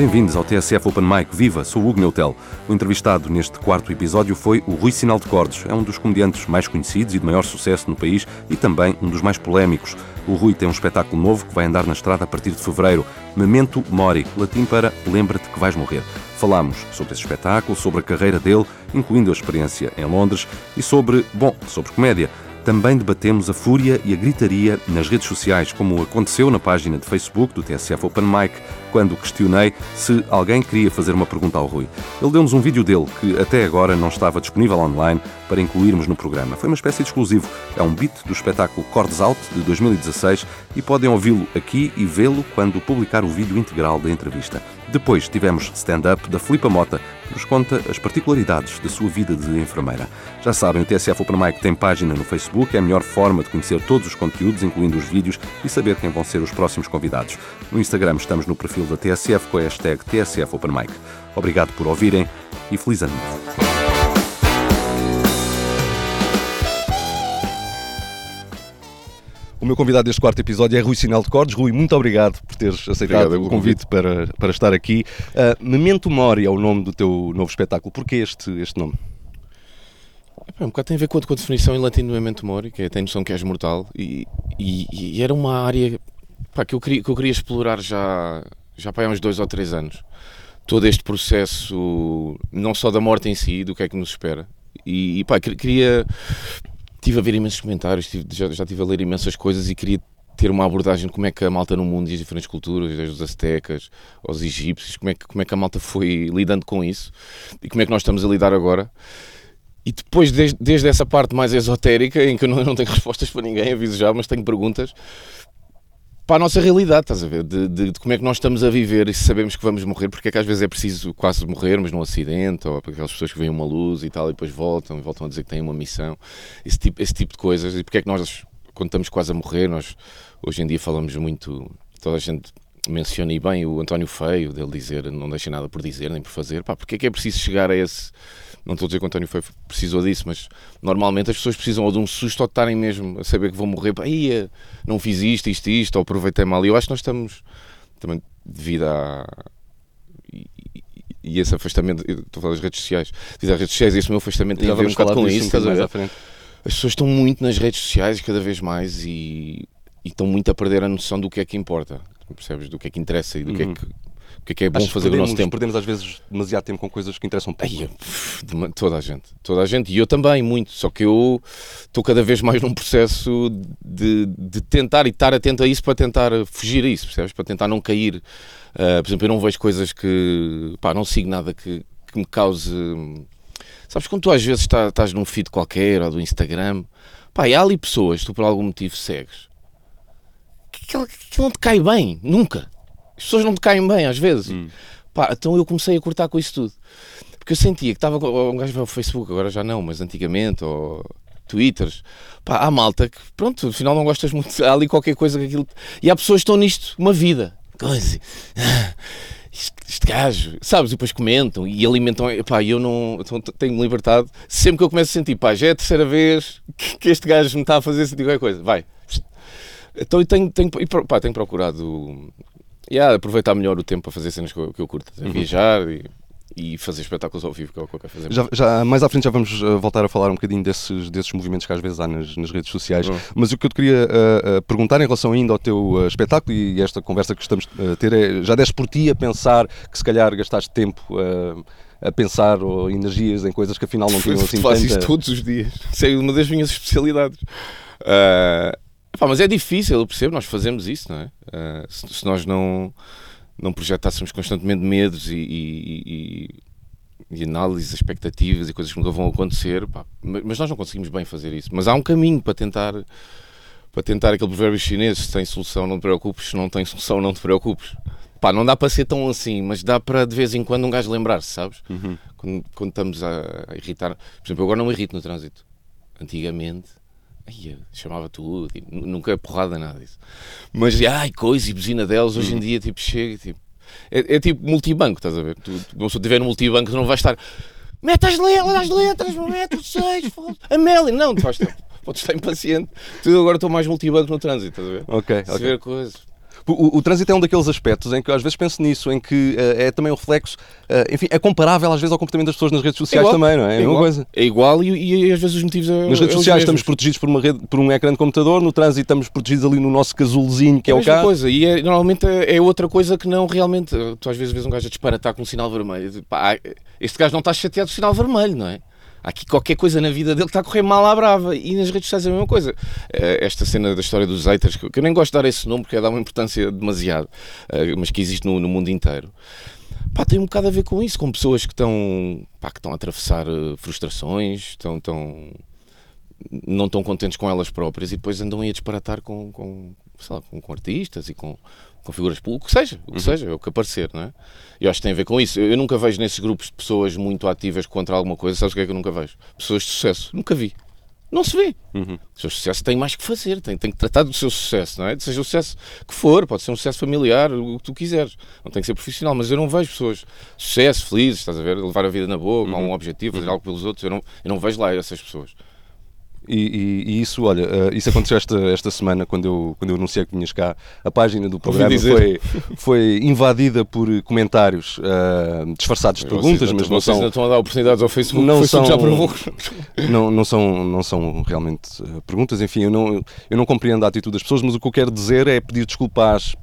Bem-vindos ao TSF Open Mic Viva, sou o Hugo Neutel. O entrevistado neste quarto episódio foi o Rui Sinal de Cordes. É um dos comediantes mais conhecidos e de maior sucesso no país e também um dos mais polémicos. O Rui tem um espetáculo novo que vai andar na estrada a partir de fevereiro. Memento Mori, latim para Lembra-te que vais morrer. Falámos sobre esse espetáculo, sobre a carreira dele, incluindo a experiência em Londres, e sobre, bom, sobre comédia. Também debatemos a fúria e a gritaria nas redes sociais, como aconteceu na página de Facebook do TSF Open Mic, quando questionei se alguém queria fazer uma pergunta ao Rui. Ele deu-nos um vídeo dele que até agora não estava disponível online para incluirmos no programa. Foi uma espécie de exclusivo. É um beat do espetáculo Cordes Out de 2016 e podem ouvi-lo aqui e vê-lo quando publicar o vídeo integral da entrevista. Depois tivemos stand-up da Filipa Mota, que nos conta as particularidades da sua vida de enfermeira. Já sabem, o TSF Open Mic tem página no Facebook, é a melhor forma de conhecer todos os conteúdos, incluindo os vídeos, e saber quem vão ser os próximos convidados. No Instagram estamos no perfil da TSF com a hashtag TSF Open Mic. Obrigado por ouvirem e feliz ano novo. O meu convidado deste quarto episódio é Rui Sinal de Cordes. Rui, muito obrigado por teres aceitado obrigado, o convite para, para estar aqui. Uh, Memento Mori é o nome do teu novo espetáculo. Porquê este, este nome? É, um bocado tem a ver com a, com a definição em latim do Memento Mori, que é, tem noção que és mortal, e, e, e era uma área pá, que, eu queria, que eu queria explorar já, já há uns dois ou três anos. Todo este processo, não só da morte em si, do que é que nos espera. E, e pá, queria Estive a ver imensos comentários, tive, já, já estive a ler imensas coisas e queria ter uma abordagem de como é que a malta no mundo e as diferentes culturas, desde os aztecas aos egípcios, como é, que, como é que a malta foi lidando com isso e como é que nós estamos a lidar agora. E depois, desde, desde essa parte mais esotérica, em que eu não, não tenho respostas para ninguém, aviso já, mas tenho perguntas, para a nossa realidade, estás a ver? De, de, de, como é que nós estamos a viver e sabemos que vamos morrer, porque é que às vezes é preciso quase morrermos num acidente, ou para aquelas pessoas que veem uma luz e tal, e depois voltam e voltam a dizer que têm uma missão, esse tipo, esse tipo de coisas, e porque é que nós, quando estamos quase a morrer, nós hoje em dia falamos muito, toda a gente menciona e bem o António Feio, dele dizer não deixa nada por dizer nem por fazer, pá, porque é que é preciso chegar a esse não estou a dizer que o António foi, precisou disso, mas normalmente as pessoas precisam ou de um susto ou de estarem mesmo a saber que vão morrer. Aí não fiz isto, isto, isto, ou aproveitei mal. E eu acho que nós estamos também devido a. E, e esse afastamento, estou a falar das redes sociais, devido às redes sociais, esse meu afastamento tem a ver um bocado com isso. As pessoas estão muito nas redes sociais cada vez mais e, e, estão muito a perder a noção do que é que importa, percebes? Do que é que interessa e do uhum. que é que o que é que é bom Acho fazer o nosso tempo. Perdemos às vezes demasiado tempo com coisas que interessam pouco. Ai, toda a gente, toda a gente, e eu também, muito. Só que eu estou cada vez mais num processo de, de tentar e estar atento a isso para tentar fugir a isso, percebes? Para tentar não cair. Uh, por exemplo, eu não vejo coisas que. pá, não sigo nada que, que me cause. Sabes, quando tu às vezes estás, estás num feed qualquer ou do Instagram, pá, e há ali pessoas que tu por algum motivo segues que não te cai bem, nunca as pessoas não te caem bem às vezes. Hum. Pá, então eu comecei a cortar com isso tudo. Porque eu sentia que estava. Um gajo vai ao Facebook, agora já não, mas antigamente, ou Twitters. Pá, há malta que, pronto, afinal não gostas muito. Há ali qualquer coisa que aquilo. E há pessoas que estão nisto uma vida. Coisa. Este, este gajo, sabes? E depois comentam e alimentam. Pá, eu não então, tenho libertado. Sempre que eu começo a sentir, pá, já é a terceira vez que, que este gajo me está a fazer sentir qualquer coisa. Vai. Então eu tenho, tenho, pá, tenho procurado yeah, aproveitar melhor o tempo para fazer cenas que eu, que eu curto, uhum. viajar e, e, fazer espetáculos ao vivo, que é o que eu quero fazer. Já, já, mais à frente já vamos uh, voltar a falar um bocadinho desses, desses movimentos que às vezes há nas, nas redes sociais, uhum. mas o que eu te queria uh, uh, perguntar em relação ainda ao teu espetáculo e esta conversa que estamos a ter é, já deste por ti a pensar que se calhar gastaste tempo a pensar ou energias em coisas que afinal não tinham assim faço tanta... isso todos os dias. Isso é uma das minhas especialidades. Uh, Mas é difícil, eu percebo, nós fazemos isso, não é? Uh, se, se, nós não, não projetássemos constantemente medos e, e, e, e análises, expectativas e coisas que nunca vão acontecer, pá, mas, nós não conseguimos bem fazer isso. Mas há um caminho para tentar para tentar aquele provérbio chinês, se tem solução não te preocupes, se não tem solução não te preocupes. Pá, não dá para ser tão assim, mas dá para de vez em quando um gajo lembrar-se, sabes? Uhum. Quando, quando, estamos a, a irritar. Por exemplo, eu agora não me irrito no trânsito. Antigamente Ai, chamava tudo, tipo, nunca é porrada nada disso. Mas, ai, coisa e buzina delas, hoje em uhum. dia, tipo, chega, tipo, é, é, tipo multibanco, estás a ver? Tu, tu, se tiver no multibanco, tu não vais estar, mete as letras, as letras, mete os seis, Amélia, não, tu vais estar, podes estar impaciente. Tu agora estou mais multibanco no trânsito, estás a ver? Ok, Se ver coisas. O, o, trânsito é um daqueles aspectos em que eu às vezes penso nisso, em que uh, é também um reflexo, uh, enfim, é comparável às vezes ao comportamento das pessoas nas redes sociais é também, não é? É, é igual, coisa. É igual e, e, às vezes os motivos é, Nas redes sociais estamos protegidos por, uma rede, por um ecrã de computador, no trânsito estamos protegidos ali no nosso casulozinho que é, é o carro. coisa, e é, normalmente é outra coisa que não realmente. Tu às vezes vês um gajo a disparatar com um sinal vermelho. Pá, este gajo não está chateado com o sinal vermelho, não é? Aqui qualquer coisa na vida dele que está a correr mal à brava. E nas redes sociais é a mesma coisa. Eh, esta cena da história dos haters, que eu nem gosto de dar esse nome porque é dá uma importância demasiado, eh, mas que existe no, no mundo inteiro. Pá, tem um bocado a ver com isso, com pessoas que estão, pá, que estão a atravessar eh, frustrações, estão, estão, não estão contentes com elas próprias e depois andam aí a disparatar com, com, lá, com, com artistas e com, com figuras públicas, o que seja, o que uhum. seja, é o que aparecer, não é? Eu acho que tem a ver com isso. Eu, nunca vejo nesses grupos de pessoas muito ativas contra alguma coisa, sabes o que é que eu nunca vejo? Pessoas de sucesso, nunca vi. Não se vê. Uhum. O seu sucesso tem mais que fazer, tem, tem que tratar do seu sucesso, não é? Seja o sucesso que for, pode ser um sucesso familiar, o que tu quiseres. Não tem que ser profissional, mas eu não vejo pessoas de sucesso, felizes, estás a ver? Levar a vida na boa, com uhum. um objetivo, fazer uhum. algo pelos outros. Eu não, eu não vejo lá essas pessoas. E, e, e, isso, olha, uh, isso aconteceu esta, esta semana quando eu, quando eu anunciei que vinhas cá. A página do programa foi, foi invadida por comentários uh, disfarçados de perguntas, mas não são. Não estão a dar oportunidades ao Facebook, não Facebook são, já provou. Não, não, são, não são realmente uh, perguntas, enfim, eu não, eu não compreendo a atitude das pessoas, mas o que eu quero dizer é pedir desculpas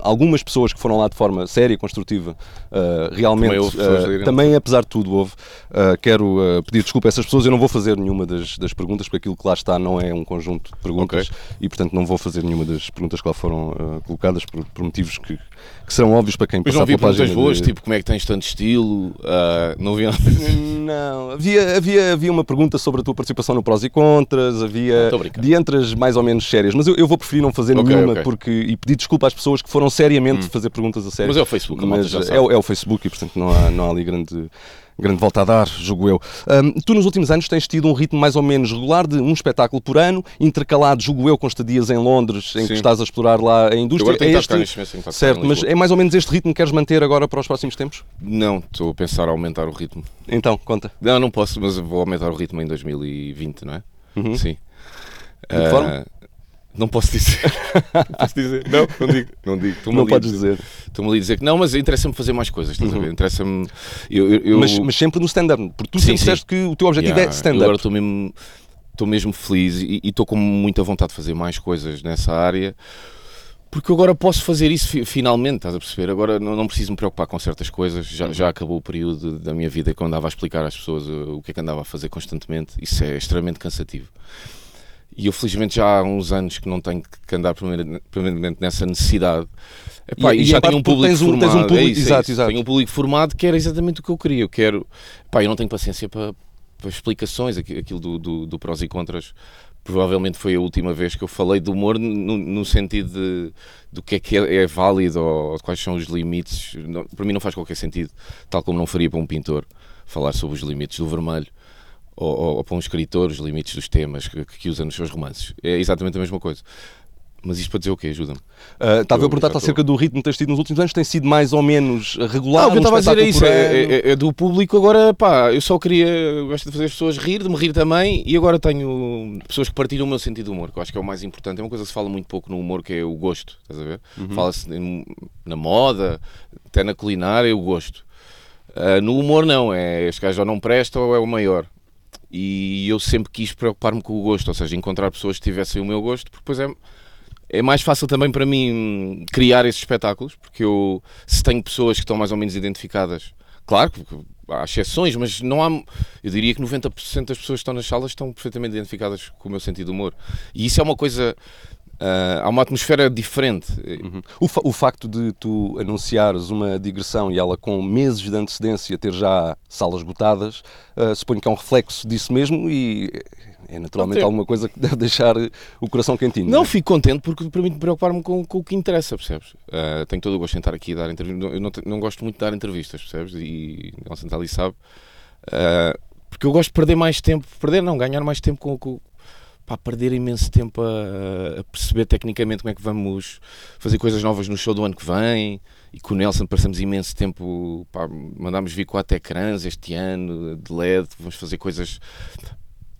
algumas pessoas que foram lá de forma séria e construtiva, uh, realmente, também, uh, também, apesar de tudo, houve. Uh, quero pedir desculpa a essas pessoas. Eu não vou fazer nenhuma das, das, perguntas, porque aquilo que lá está não é um conjunto de perguntas okay. e, portanto, não vou fazer nenhuma das perguntas que lá foram colocadas por, por, motivos que, que serão óbvios para quem Mas passar não pela página. boas, de... tipo, como é que tens tanto estilo? não havia Não, havia, havia, havia uma pergunta sobre a tua participação no Prós e Contras, havia de entre as mais ou menos sérias, mas eu, eu vou preferir não fazer okay, nenhuma okay. porque, e pedir desculpa às pessoas que foram seriamente hum. fazer perguntas a sério. Mas é o Facebook, a Mas é, é, o Facebook e, portanto, não há, não há ali grande grande volta a dar, julgo eu. Um, tu, nos últimos anos, tens tido um ritmo mais ou menos regular de um espetáculo por ano, intercalado, julgo eu, com estadias em Londres, em Sim. que estás a explorar lá a indústria. Agora é este... certo, mas é mais ou menos este ritmo que queres manter agora para os próximos tempos? Não, estou a pensar a aumentar o ritmo. Então, conta. Não, não posso, mas vou aumentar o ritmo em 2020, não é? Uhum. Sim. De que uh, forma? Não posso dizer. posso dizer? Não, não digo. Não, digo. não podes dizer. Estou-me ali a dizer que não, mas interessa-me fazer mais coisas, estás uhum. a ver? Interessa-me. Eu, eu, eu... Mas, mas, sempre no stand-up, porque tu sim, sempre sim. disseste que o teu objetivo é yeah. é stand-up. Agora estou mesmo, estou mesmo feliz e estou com muita vontade de fazer mais coisas nessa área. Porque agora posso fazer isso finalmente, estás a perceber? Agora não, não preciso me preocupar com certas coisas. Já, já acabou o período da minha vida que eu andava a explicar às pessoas o que é que andava a fazer constantemente. Isso é extremamente cansativo. E eu felizmente já há uns anos que não tenho que andar permanentemente nessa necessidade. Epá, e, e, já tenho um público tens um, formado. Tens um público, é isso, exato, é exato. Tenho um público formado que era exatamente o que eu queria. Eu quero. Epá, eu não tenho paciência para, para explicações, aquilo do, do, do, prós e contras. Provavelmente foi a última vez que eu falei de humor no, no sentido de do que é que é, é válido ou quais são os limites. Não, para mim não faz qualquer sentido, tal como não faria para um pintor falar sobre os limites do vermelho ou, ou, ou para um escritor os limites dos temas que, que usa nos seus romances. É exatamente a mesma coisa. Mas isto para dizer o quê? Ajuda-me. Uh, estava a perguntar-te acerca do ritmo que tens tido nos últimos anos, tem sido mais ou menos regular? Não, o que eu estava a dizer é isso, é, é, é, do público. Agora, pá, eu só queria, gosto de fazer as pessoas rir, de me rir também, e agora tenho pessoas que partilham o meu sentido de humor, que eu acho que é o mais importante. É uma coisa que se fala muito pouco no humor, que é o gosto, estás a ver? Uhum. Fala-se na moda, até na culinária, o gosto. Uh, no humor, não, é este gajo ou não presta ou é o maior e eu sempre quis preocupar-me com o gosto, ou seja, encontrar pessoas que tivessem o meu gosto, porque depois é, é mais fácil também para mim criar esses espetáculos, porque eu, se tenho pessoas que estão mais ou menos identificadas, claro há exceções, mas não há, eu diria que 90% das pessoas que estão nas salas estão perfeitamente identificadas com o meu sentido de humor. E isso é uma coisa Uh, há uma atmosfera diferente. Uhum. O, fa o, facto de tu anunciares uma digressão e ela com meses de antecedência ter já salas esgotadas, uh, suponho que é um reflexo disso mesmo e é naturalmente alguma coisa que deve deixar o coração quentinho. Não, é? fico contente porque permite preocupar-me com, com, o que interessa, percebes? Uh, tenho todo o gosto em estar aqui a dar entrevistas. Eu não, não, gosto muito de dar entrevistas, percebes? E Nelson ali sabe. porque eu gosto de perder mais tempo, perder não, ganhar mais tempo com, com pá, perder imenso tempo a, a, perceber tecnicamente como é que vamos fazer coisas novas no show do ano que vem. E com o Nelson passamos imenso tempo, pá, mandámos vir quatro ecrãs este ano de LED, vamos fazer coisas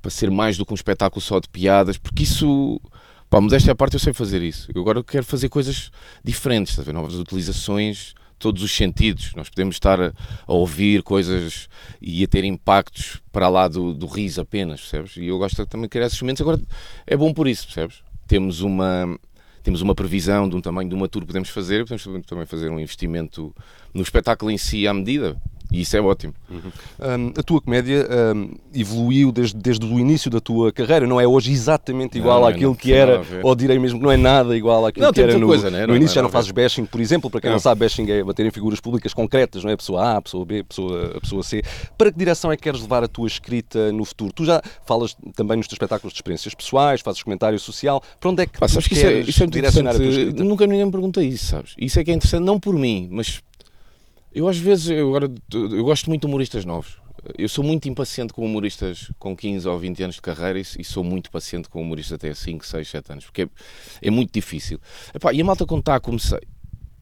para ser mais do que um espetáculo só de piadas, porque isso Pá, modéstia à parte, eu sei fazer isso. Eu agora quero fazer coisas diferentes, ver? novas utilizações, todos os sentidos. Nós podemos estar a, a, ouvir coisas e a ter impactos para lá do, do riso apenas, percebes? E eu gosto de também criar esses momentos. Agora, é bom por isso, percebes? Temos uma, temos uma previsão de um tamanho de uma tour que podemos fazer, podemos também fazer um investimento no espetáculo em si à medida. E isso é ótimo. Uhum. Um, a tua comédia um, evoluiu desde, desde o início da tua carreira, não é hoje exatamente igual não, àquilo não, que era, ou direi mesmo que não é nada igual àquilo não, que era no, coisa, né? no início. já não fazes bashing, por exemplo, para quem não, sabe, bashing é bater em figuras públicas concretas, não é? A pessoa A, pessoa B, a pessoa, a pessoa C. Para que direção é que queres levar a tua escrita no futuro? Tu já falas também nos teus espetáculos de experiências pessoais, fazes comentário social. Para onde é que Pá, tu que isso é, isso é direcionar a tua escrita? Nunca ninguém me pergunta isso, sabes? Isso é que é interessante, não por mim, mas eu às vezes, eu, agora, eu gosto muito de humoristas novos. Eu sou muito impaciente com humoristas com 15 ou 20 anos de carreira e, sou muito paciente com humoristas até 5, 6, 7 anos, porque é, é muito difícil. Epá, e a malta quando está a começar,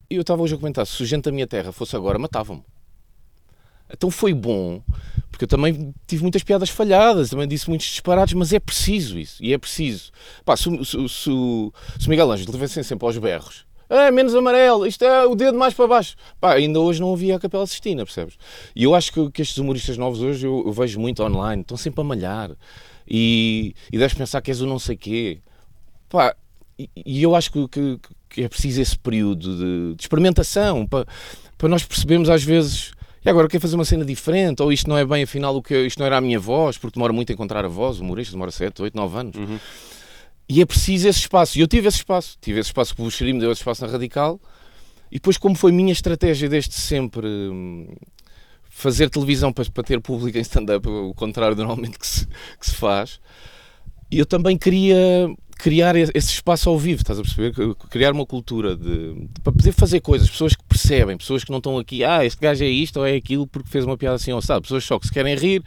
eu estava hoje a comentar, se o gente da minha terra fosse agora, matavam-me. Então foi bom, porque eu também tive muitas piadas falhadas, também disse muitos disparados, mas é preciso isso, e é preciso. Pá, se, o Miguel Ângelo levessem sempre aos berros, é, menos amarelo, isto é o dedo mais para baixo. Pá, ainda hoje não havia a Capela Sistina, percebes? E eu acho que, que estes humoristas novos hoje eu, eu, vejo muito online, estão sempre a malhar. E, e deves pensar que és o não sei quê. Pá, e, e eu acho que, que, que, é preciso esse período de, de experimentação para, para nós percebermos às vezes e agora quer fazer uma cena diferente, ou isto não é bem afinal o que isto não era a minha voz, porque demora muito a encontrar a voz, o humorista demora 7, 8, 9 anos. Uhum. E é preciso esse espaço. E eu tive esse espaço. Tive esse espaço que o Buxeri me deu esse espaço na Radical. E depois, como foi minha estratégia desde sempre hum, fazer televisão para, para ter público em stand-up, o contrário normalmente que se, que se faz, e eu também queria criar esse espaço ao vivo, estás a perceber? Criar uma cultura de, de, para poder fazer coisas, pessoas que percebem, pessoas que não estão aqui, ah, este gajo é isto ou é aquilo porque fez uma piada assim ou sabe, pessoas só que se querem rir,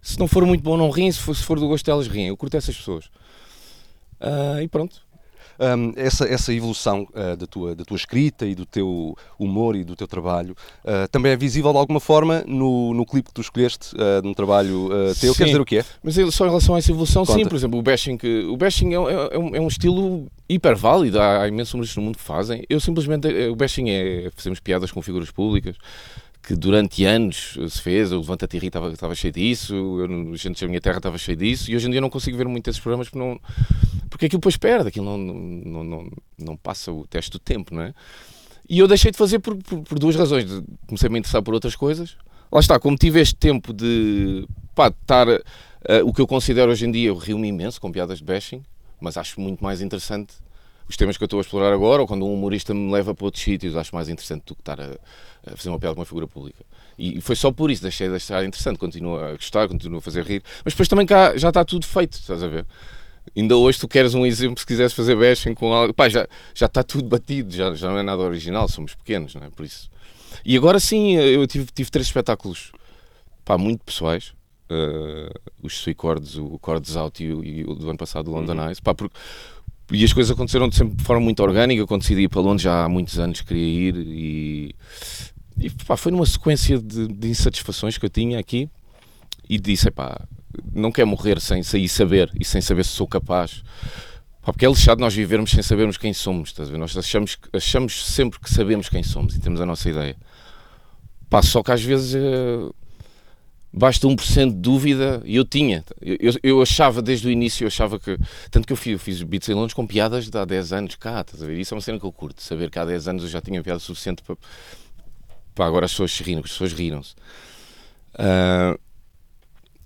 se não for muito bom não riem, se for, se for do gosto delas riem. Eu curto essas pessoas. Uh, e pronto. Um, essa, essa evolução uh, da, tua, da tua escrita e do teu humor e do teu trabalho uh, também é visível de alguma forma no, no clipe que tu escolheste, uh, num trabalho teu. Sim, Quer dizer o que é? Mas só em relação a essa evolução, Conta. sim, por exemplo, o bashing, o bashing é, é, é, um, é um estilo hiper válido, há, há imensos humoristas no mundo que fazem. Eu simplesmente, o bashing é fazemos piadas com figuras públicas que durante anos se fez, o Levanta-te e estava, estava cheio disso, eu, a gente da minha terra estava cheio disso, e hoje em dia não consigo ver muito esses programas porque, não, porque aquilo depois perde, aquilo não, não, não, não passa o teste do tempo, não é? E eu deixei de fazer por, por, por duas razões. Comecei a me interessar por outras coisas. Lá está, como tive este tempo de pá, estar. Uh, o que eu considero hoje em dia, eu rio-me imenso com piadas de bashing, mas acho muito mais interessante os temas que eu estou a explorar agora, ou quando um humorista me leva para outros sítios, acho mais interessante do que estar a, a fazer uma piada com uma figura pública. E foi só por isso, deixei de achar interessante, continuo a gostar, continuo a fazer rir, mas depois também cá já está tudo feito, estás a ver? Ainda hoje tu queres um exemplo, se quiseres fazer bashing com algo, pá, já, já está tudo batido, já, já não é nada original, somos pequenos, não é? Por isso. E agora sim, eu tive, tive três espetáculos, pá, muito pessoais, uh, os Sui Chords, o Chords Out e o, e o do ano passado, o London uhum. Eyes, pá, porque e as coisas aconteceram de sempre de forma muito orgânica. Quando decidi ir para Londres já há muitos anos queria ir e, e pá, foi numa sequência de, de, insatisfações que eu tinha aqui e disse: pá, não quero morrer sem sair saber e sem saber se sou capaz. Pá, porque é lixado nós vivermos sem sabermos quem somos. Estás a ver? Nós achamos, achamos sempre que sabemos quem somos e temos a nossa ideia. Pá, só que às vezes. Uh, basta 1% de dúvida, e eu tinha, eu, eu achava desde o início, eu achava que, tanto que eu fiz, eu fiz beats em Londres com piadas de há 10 anos cá, estás a ver? Isso é uma cena que eu curto, saber que há 10 anos eu já tinha piada suficiente para, para agora as pessoas se riram, as pessoas riram-se. Uh,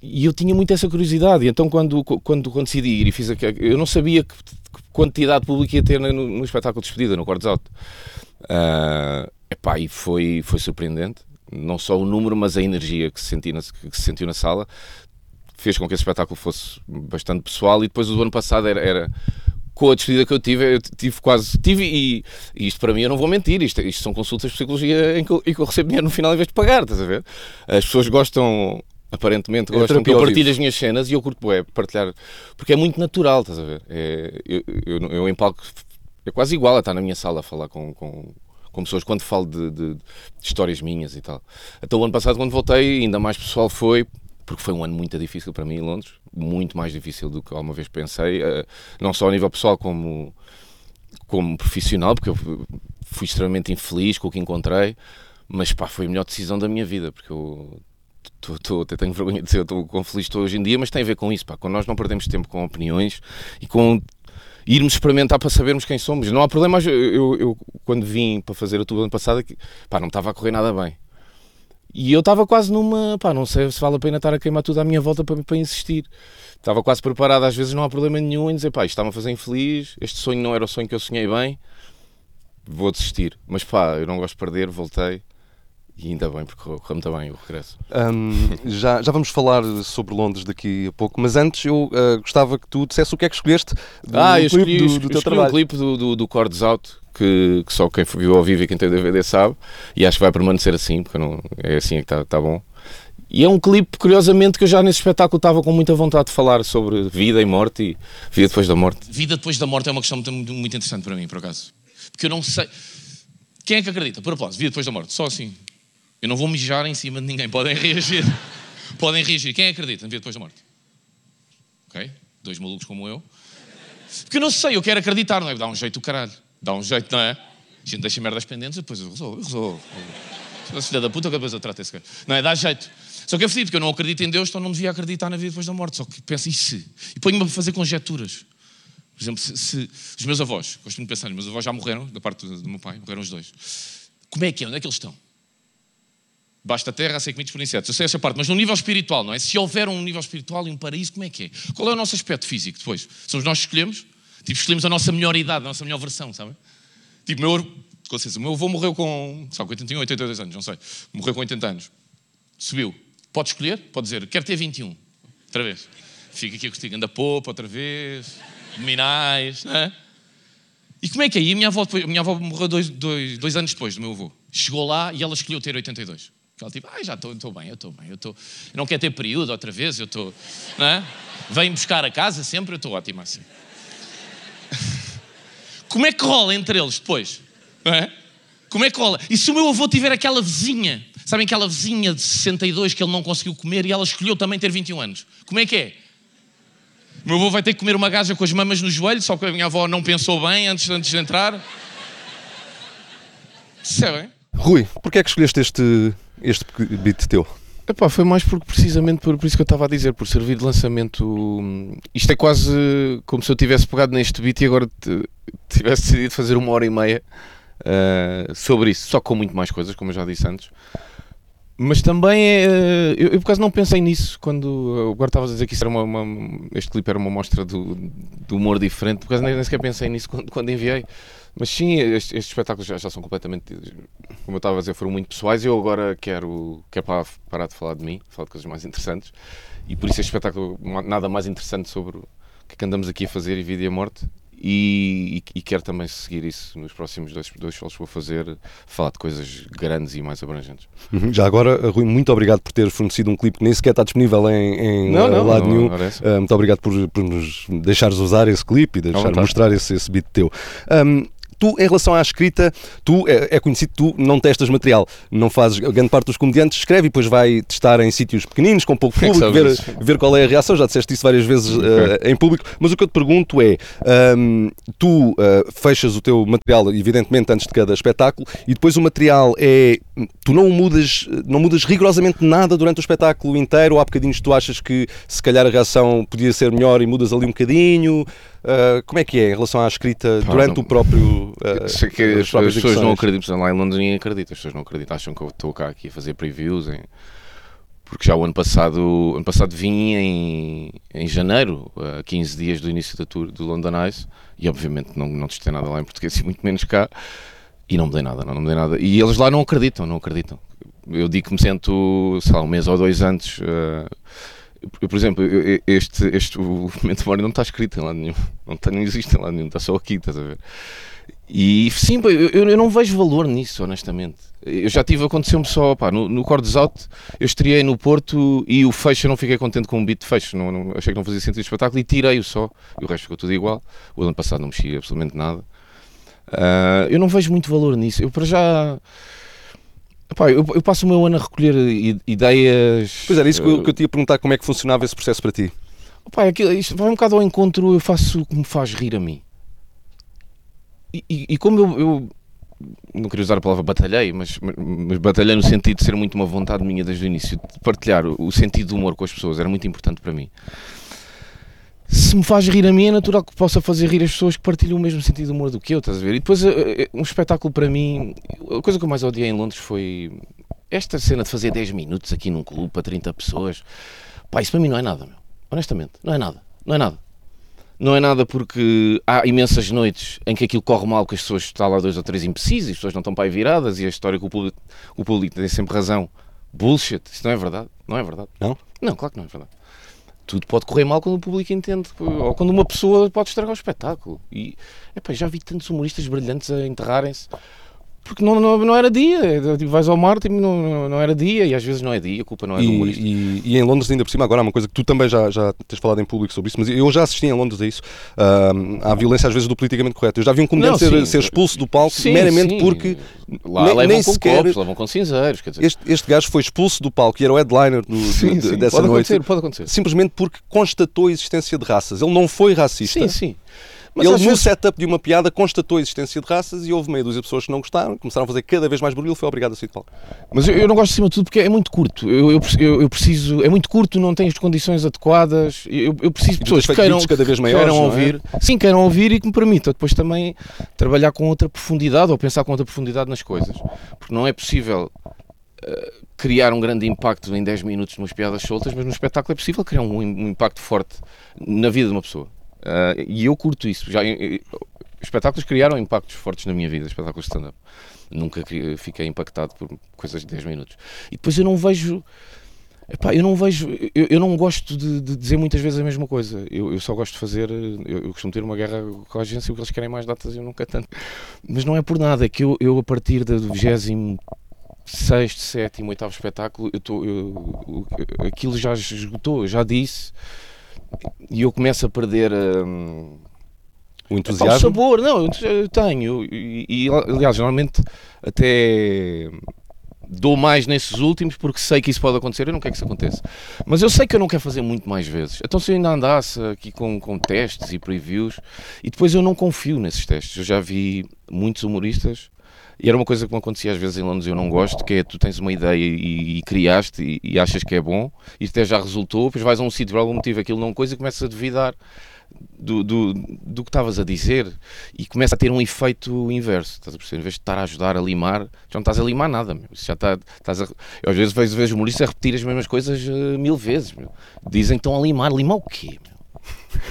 e eu tinha muito essa curiosidade, então quando, quando, quando decidi ir e fiz aquilo, eu não sabia que, que quantidade pública ia ter no, no espetáculo de despedida, no Quartos Out. Uh, epá, e foi, foi surpreendente não só o número, mas a energia que se, sentiu na, que se sentiu na sala fez com que esse espetáculo fosse bastante pessoal e depois o ano passado era, era com a despedida que eu tive, eu tive quase, tive e, e, isto para mim eu não vou mentir, isto, isto são consultas de psicologia em que, eu, em que eu recebo dinheiro no final em vez de pagar, estás a ver? As pessoas gostam, aparentemente gostam que eu partilhe as minhas cenas e eu curto é partilhar, porque é muito natural, estás a ver? É, eu, eu, eu em palco é quase igual a estar na minha sala a falar com, com com pessoas quando falo de, de, de, histórias minhas e tal. Então, o ano passado, quando voltei, ainda mais pessoal foi, porque foi um ano muito difícil para mim em Londres, muito mais difícil do que alguma vez pensei, uh, não só a nível pessoal como, como profissional, porque eu fui extremamente infeliz com o que encontrei, mas pá, foi a melhor decisão da minha vida, porque eu Tô, tô, até tenho vergonha de dizer, estou feliz estou hoje em dia, mas tem a ver com isso, pá, quando nós não perdemos tempo com opiniões e com irmos experimentar para sabermos quem somos. Não há problema, eu, eu, quando vim para fazer a tudo ano passado, pá, não estava a correr nada bem. E eu estava quase numa, pá, não sei se vale a pena estar a queimar tudo à minha volta para, para insistir. Estava quase preparado, às vezes não há problema nenhum em dizer, pá, isto está-me a fazer infeliz, este sonho não era o sonho que eu sonhei bem, vou desistir. Mas pá, eu não gosto de perder, voltei e ainda bem, porque correu muito bem o regresso. Um, já, já vamos falar sobre Londres daqui a pouco, mas antes eu uh, gostava que tu dissesse o que é que escolheste do ah, eu escolhi, do, do teu trabalho. um clipe do, do, do Cordes Out, que, que, só quem viu ao vivo e quem tem DVD sabe, e acho que vai permanecer assim, porque não, é assim que está tá bom. E é um clipe, curiosamente, que eu já nesse espetáculo estava com muita vontade de falar sobre vida e morte e vida depois da morte. Vida depois da morte é uma questão muito, muito interessante para mim, por acaso. Porque eu não sei. Quem é que acredita? Por propósito, vida depois da morte. Só assim. Eu não vou mijar em cima de ninguém. Podem reagir. Podem reagir. Quem acredita na vida depois da morte? Ok? Dois malucos como eu. Porque eu não sei, eu quero acreditar, não é? Dá um jeito do caralho. Dá um jeito, não é? A gente deixa merdas pendentes e depois eu resolvo. Eu resolvo. Filha da puta, depois eu trato esse cara. Não é? Dá jeito. Só que é fedido, porque eu não acredito em Deus, então não devia acreditar na vida depois da morte. Só que penso, e se? E ponho-me a fazer conjecturas. Por exemplo, se, se, os meus avós, costumo pensar, os meus avós já morreram, da parte do meu pai, morreram os dois. Como é que é? Onde é que eles estão? Basta terra a ser comidos por insetos. Eu sei essa parte, mas no nível espiritual, não é? Se houver um nível espiritual e um paraíso, como é que é? Qual é o nosso aspecto físico depois? Somos nós que escolhemos? Tipo, escolhemos a nossa melhor idade, a nossa melhor versão, sabe? Tipo, meu, com certeza, o meu avô morreu com, sabe, 81, 82 anos, não sei. Morreu com 80 anos. Subiu. Pode escolher? Pode dizer, quero ter 21. Outra vez. Fica aqui contigo, anda popa outra vez, dominais, não é? E como é que é? E a minha avó, a minha avó morreu dois, dois, dois anos depois do meu avô. Chegou lá e ela escolheu ter 82. Ela tipo, ah, já estou bem, eu estou bem, eu estou. Não quer ter período outra vez, eu estou. É? Vem buscar a casa sempre, eu estou ótima assim. Como é que rola entre eles depois? Não é? Como é que rola? E se o meu avô tiver aquela vizinha, sabem aquela vizinha de 62 que ele não conseguiu comer e ela escolheu também ter 21 anos? Como é que é? O meu avô vai ter que comer uma gaja com as mamas no joelho, só que a minha avó não pensou bem antes, antes de entrar. Percebem? Rui, porquê é que escolheste este, este beat teu? Epá, foi mais porque precisamente por, por isso que eu estava a dizer, por servir de lançamento. Hum, isto é quase como se eu tivesse pegado neste beat e agora tivesse decidido fazer uma hora e meia uh, sobre isso, só com muito mais coisas, como eu já disse antes. Mas também é. Eu, eu por acaso não pensei nisso quando. Agora estavas a dizer que isso era uma, uma, este clipe era uma mostra do, do humor diferente, por acaso nem, nem sequer pensei nisso quando, quando enviei. Mas sim, estes, estes espetáculos já, já, são completamente, como eu estava a dizer, foram muito pessoais e eu agora quero, quero parar de falar de mim, falar de coisas mais interessantes. E por isso este espetáculo, nada mais interessante sobre o que, é que andamos aqui a fazer e vida e a morte. E, e, e, quero também seguir isso nos próximos dois, dois shows que vou fazer, falar de coisas grandes e mais abrangentes. Uhum. Já agora, Rui, muito obrigado por ter fornecido um clipe que nem sequer está disponível em, em não, não, lado não, nenhum. Uh, muito obrigado por, por nos deixares usar esse clipe e deixar mostrar esse, esse beat teu. Um, tu, em relação à escrita, tu é, é conhecido, tu não testas material, não fazes, grande parte dos comediantes escreve e depois vai testar em sítios pequeninos, com pouco público, é ver, ver qual é a reação, já disseste isso várias vezes uh, em público, mas o que eu te pergunto é, um, tu uh, fechas o teu material, evidentemente, antes de cada espetáculo, e depois o material é, tu não mudas, não mudas rigorosamente nada durante o espetáculo inteiro, ou há bocadinhos que tu achas que se calhar a reação podia ser melhor e mudas ali um bocadinho, Uh, como é que é em relação à escrita Pá, durante não, o próprio. Uh, sei que as, as pessoas não acreditam, lá em Londres ninguém acredita, as pessoas não acreditam, acham que eu estou cá aqui a fazer previews. Em, porque já o ano passado, ano passado vim em, em janeiro, a 15 dias do início da tour do London Eyes, e obviamente não, não testei nada lá em português e muito menos cá, e não mudei nada, não, não mudei nada. E eles lá não acreditam, não acreditam. Eu digo que me sento, sei lá, um mês ou dois antes. Uh, por exemplo, este, este o momento de não está escrito em lado nenhum, não, está, não existe em lado nenhum, está só aqui, estás a ver? E sim, eu, eu não vejo valor nisso, honestamente. Eu já tive, aconteceu-me só, pá, no, no Cordes Out, eu estreiei no Porto e o fecho, eu não fiquei contente com o beat de fecho, não, não, achei que não fazia sentido o espetáculo e tirei-o só, e o resto ficou tudo igual. O ano passado não mexi absolutamente nada. Uh, eu não vejo muito valor nisso. Eu, para já, Epá, eu, eu passo o meu ano a recolher ideias. Pois era isso que eh, eu, que eu te ia perguntar, como é que funcionava esse processo para ti? Pá, aquilo, isto vai um bocado ao encontro, eu faço o que me faz rir a mim. E, e- e como eu, eu não queria usar a palavra batalhei, mas, mas- mas batalhei no sentido de ser muito uma vontade minha desde o início, de partilhar o, o sentido do humor com as pessoas, era muito importante para mim. Se me faz rir a mim, é natural que possa fazer rir as pessoas que partilham o mesmo sentido de humor do que eu, estás a ver? E depois, eh, eh, um espetáculo para mim, a coisa que eu mais odiei em Londres foi esta cena de fazer 10 minutos aqui num clube para 30 pessoas. Pá, isso para mim não é nada, meu. Honestamente, não é nada. Não é nada. Não é nada porque há imensas noites em que aquilo corre mal, que as pessoas estão lá dois ou três imbecis e as pessoas não estão para aí viradas e a história que o público, o público tem sempre razão. Bullshit. Isso não é verdade. Não é verdade. Não? Não, claro que não é verdade. Tudo pode correr mal quando o público entende, ou quando uma pessoa pode estragar o espetáculo. E epá, já vi tantos humoristas brilhantes a enterrarem-se porque não, não, não era dia. Tipo, vais ao mar, tipo, não, não, era dia, e às vezes não é dia, a culpa não é do E, humorista. e- e em Londres, ainda por cima, agora há uma coisa que tu também já, já tens falado em público sobre isso, mas eu já assisti em Londres a isso. Há violência às vezes do politicamente correto. Eu já vi um comediante Não, ser, ser expulso do palco Sim, meramente sim. porque Lá nem- levam nem com sequer- copos, levam com cinzeiros, quer dizer. este, este gajo foi expulso do palco e era o headliner do- Sim, de- sim, dessa pode noite. acontecer, pode acontecer. Simplesmente porque constatou a existência de raças. Ele não foi racista. Sim, sim. Mas ele, no vezes- setup de uma piada, constatou a existência de raças e houve meia dúzia de pessoas que não gostaram, começaram a fazer cada vez mais barulho e foi obrigado a sair de palco. Mas eu, eu não gosto acima de tudo porque é muito curto. Eu, eu, eu- eu preciso. É muito curto, não tem as condições adequadas. Eu, eu preciso de pessoas que queiram, cada vez maiores, queiram é? ouvir. Sim, queiram ouvir e que me permitam depois também trabalhar com outra profundidade ou pensar com outra profundidade nas coisas. Porque não é possível. eh, Criar um grande impacto em 10 minutos numas piadas soltas, mas no espetáculo é possível criar um, um impacto forte na vida de uma pessoa. Ah, e eu curto isso. Já, eh, espetáculos criaram impactos fortes na minha vida, espetáculos de stand-up. Nunca fiquei impactado por coisas de 10 minutos. E depois eu não vejo. Epá, eu não vejo. Eu, eu não gosto de, de dizer muitas vezes a mesma coisa. Eu, eu só gosto de fazer. Eu, eu costumo ter uma guerra com a agência porque eles querem mais datas eu nunca tanto. Mas não é por nada. É que eu, eu a partir do 26, 7, 8 espetáculo, eu tô, eu, eu- aquilo já esgotou. Eu já disse. E eu começo a perder. hum, O Pá, o entusiasmo. sabor, não, eu tenho. E, e, aliás, normalmente até dou mais nesses últimos porque sei que isso pode acontecer. Eu não quero que isso aconteça. Mas eu sei que eu não quero fazer muito mais vezes. Então, se eu ainda andasse aqui com, com testes e previews, e depois eu não confio nesses testes. Eu já vi muitos humoristas. E era uma coisa que me acontecia às vezes em Londres, eu não gosto, que é tu tens uma ideia e, e criaste e, e achas que é bom, e até já resultou, depois vais a um sítio por algum motivo aquilo não coisa e começas a duvidar do, do, do que estavas a dizer e começa a ter um efeito inverso. Estás a perceber? Em vez de estar a ajudar a limar, já não estás a limar nada. Meu. Já está, estás a, eu às vezes vejo, vejo humoristas a repetir as mesmas coisas eh, mil vezes. Meu. Dizem que estão a limar. Limar o quê? Meu?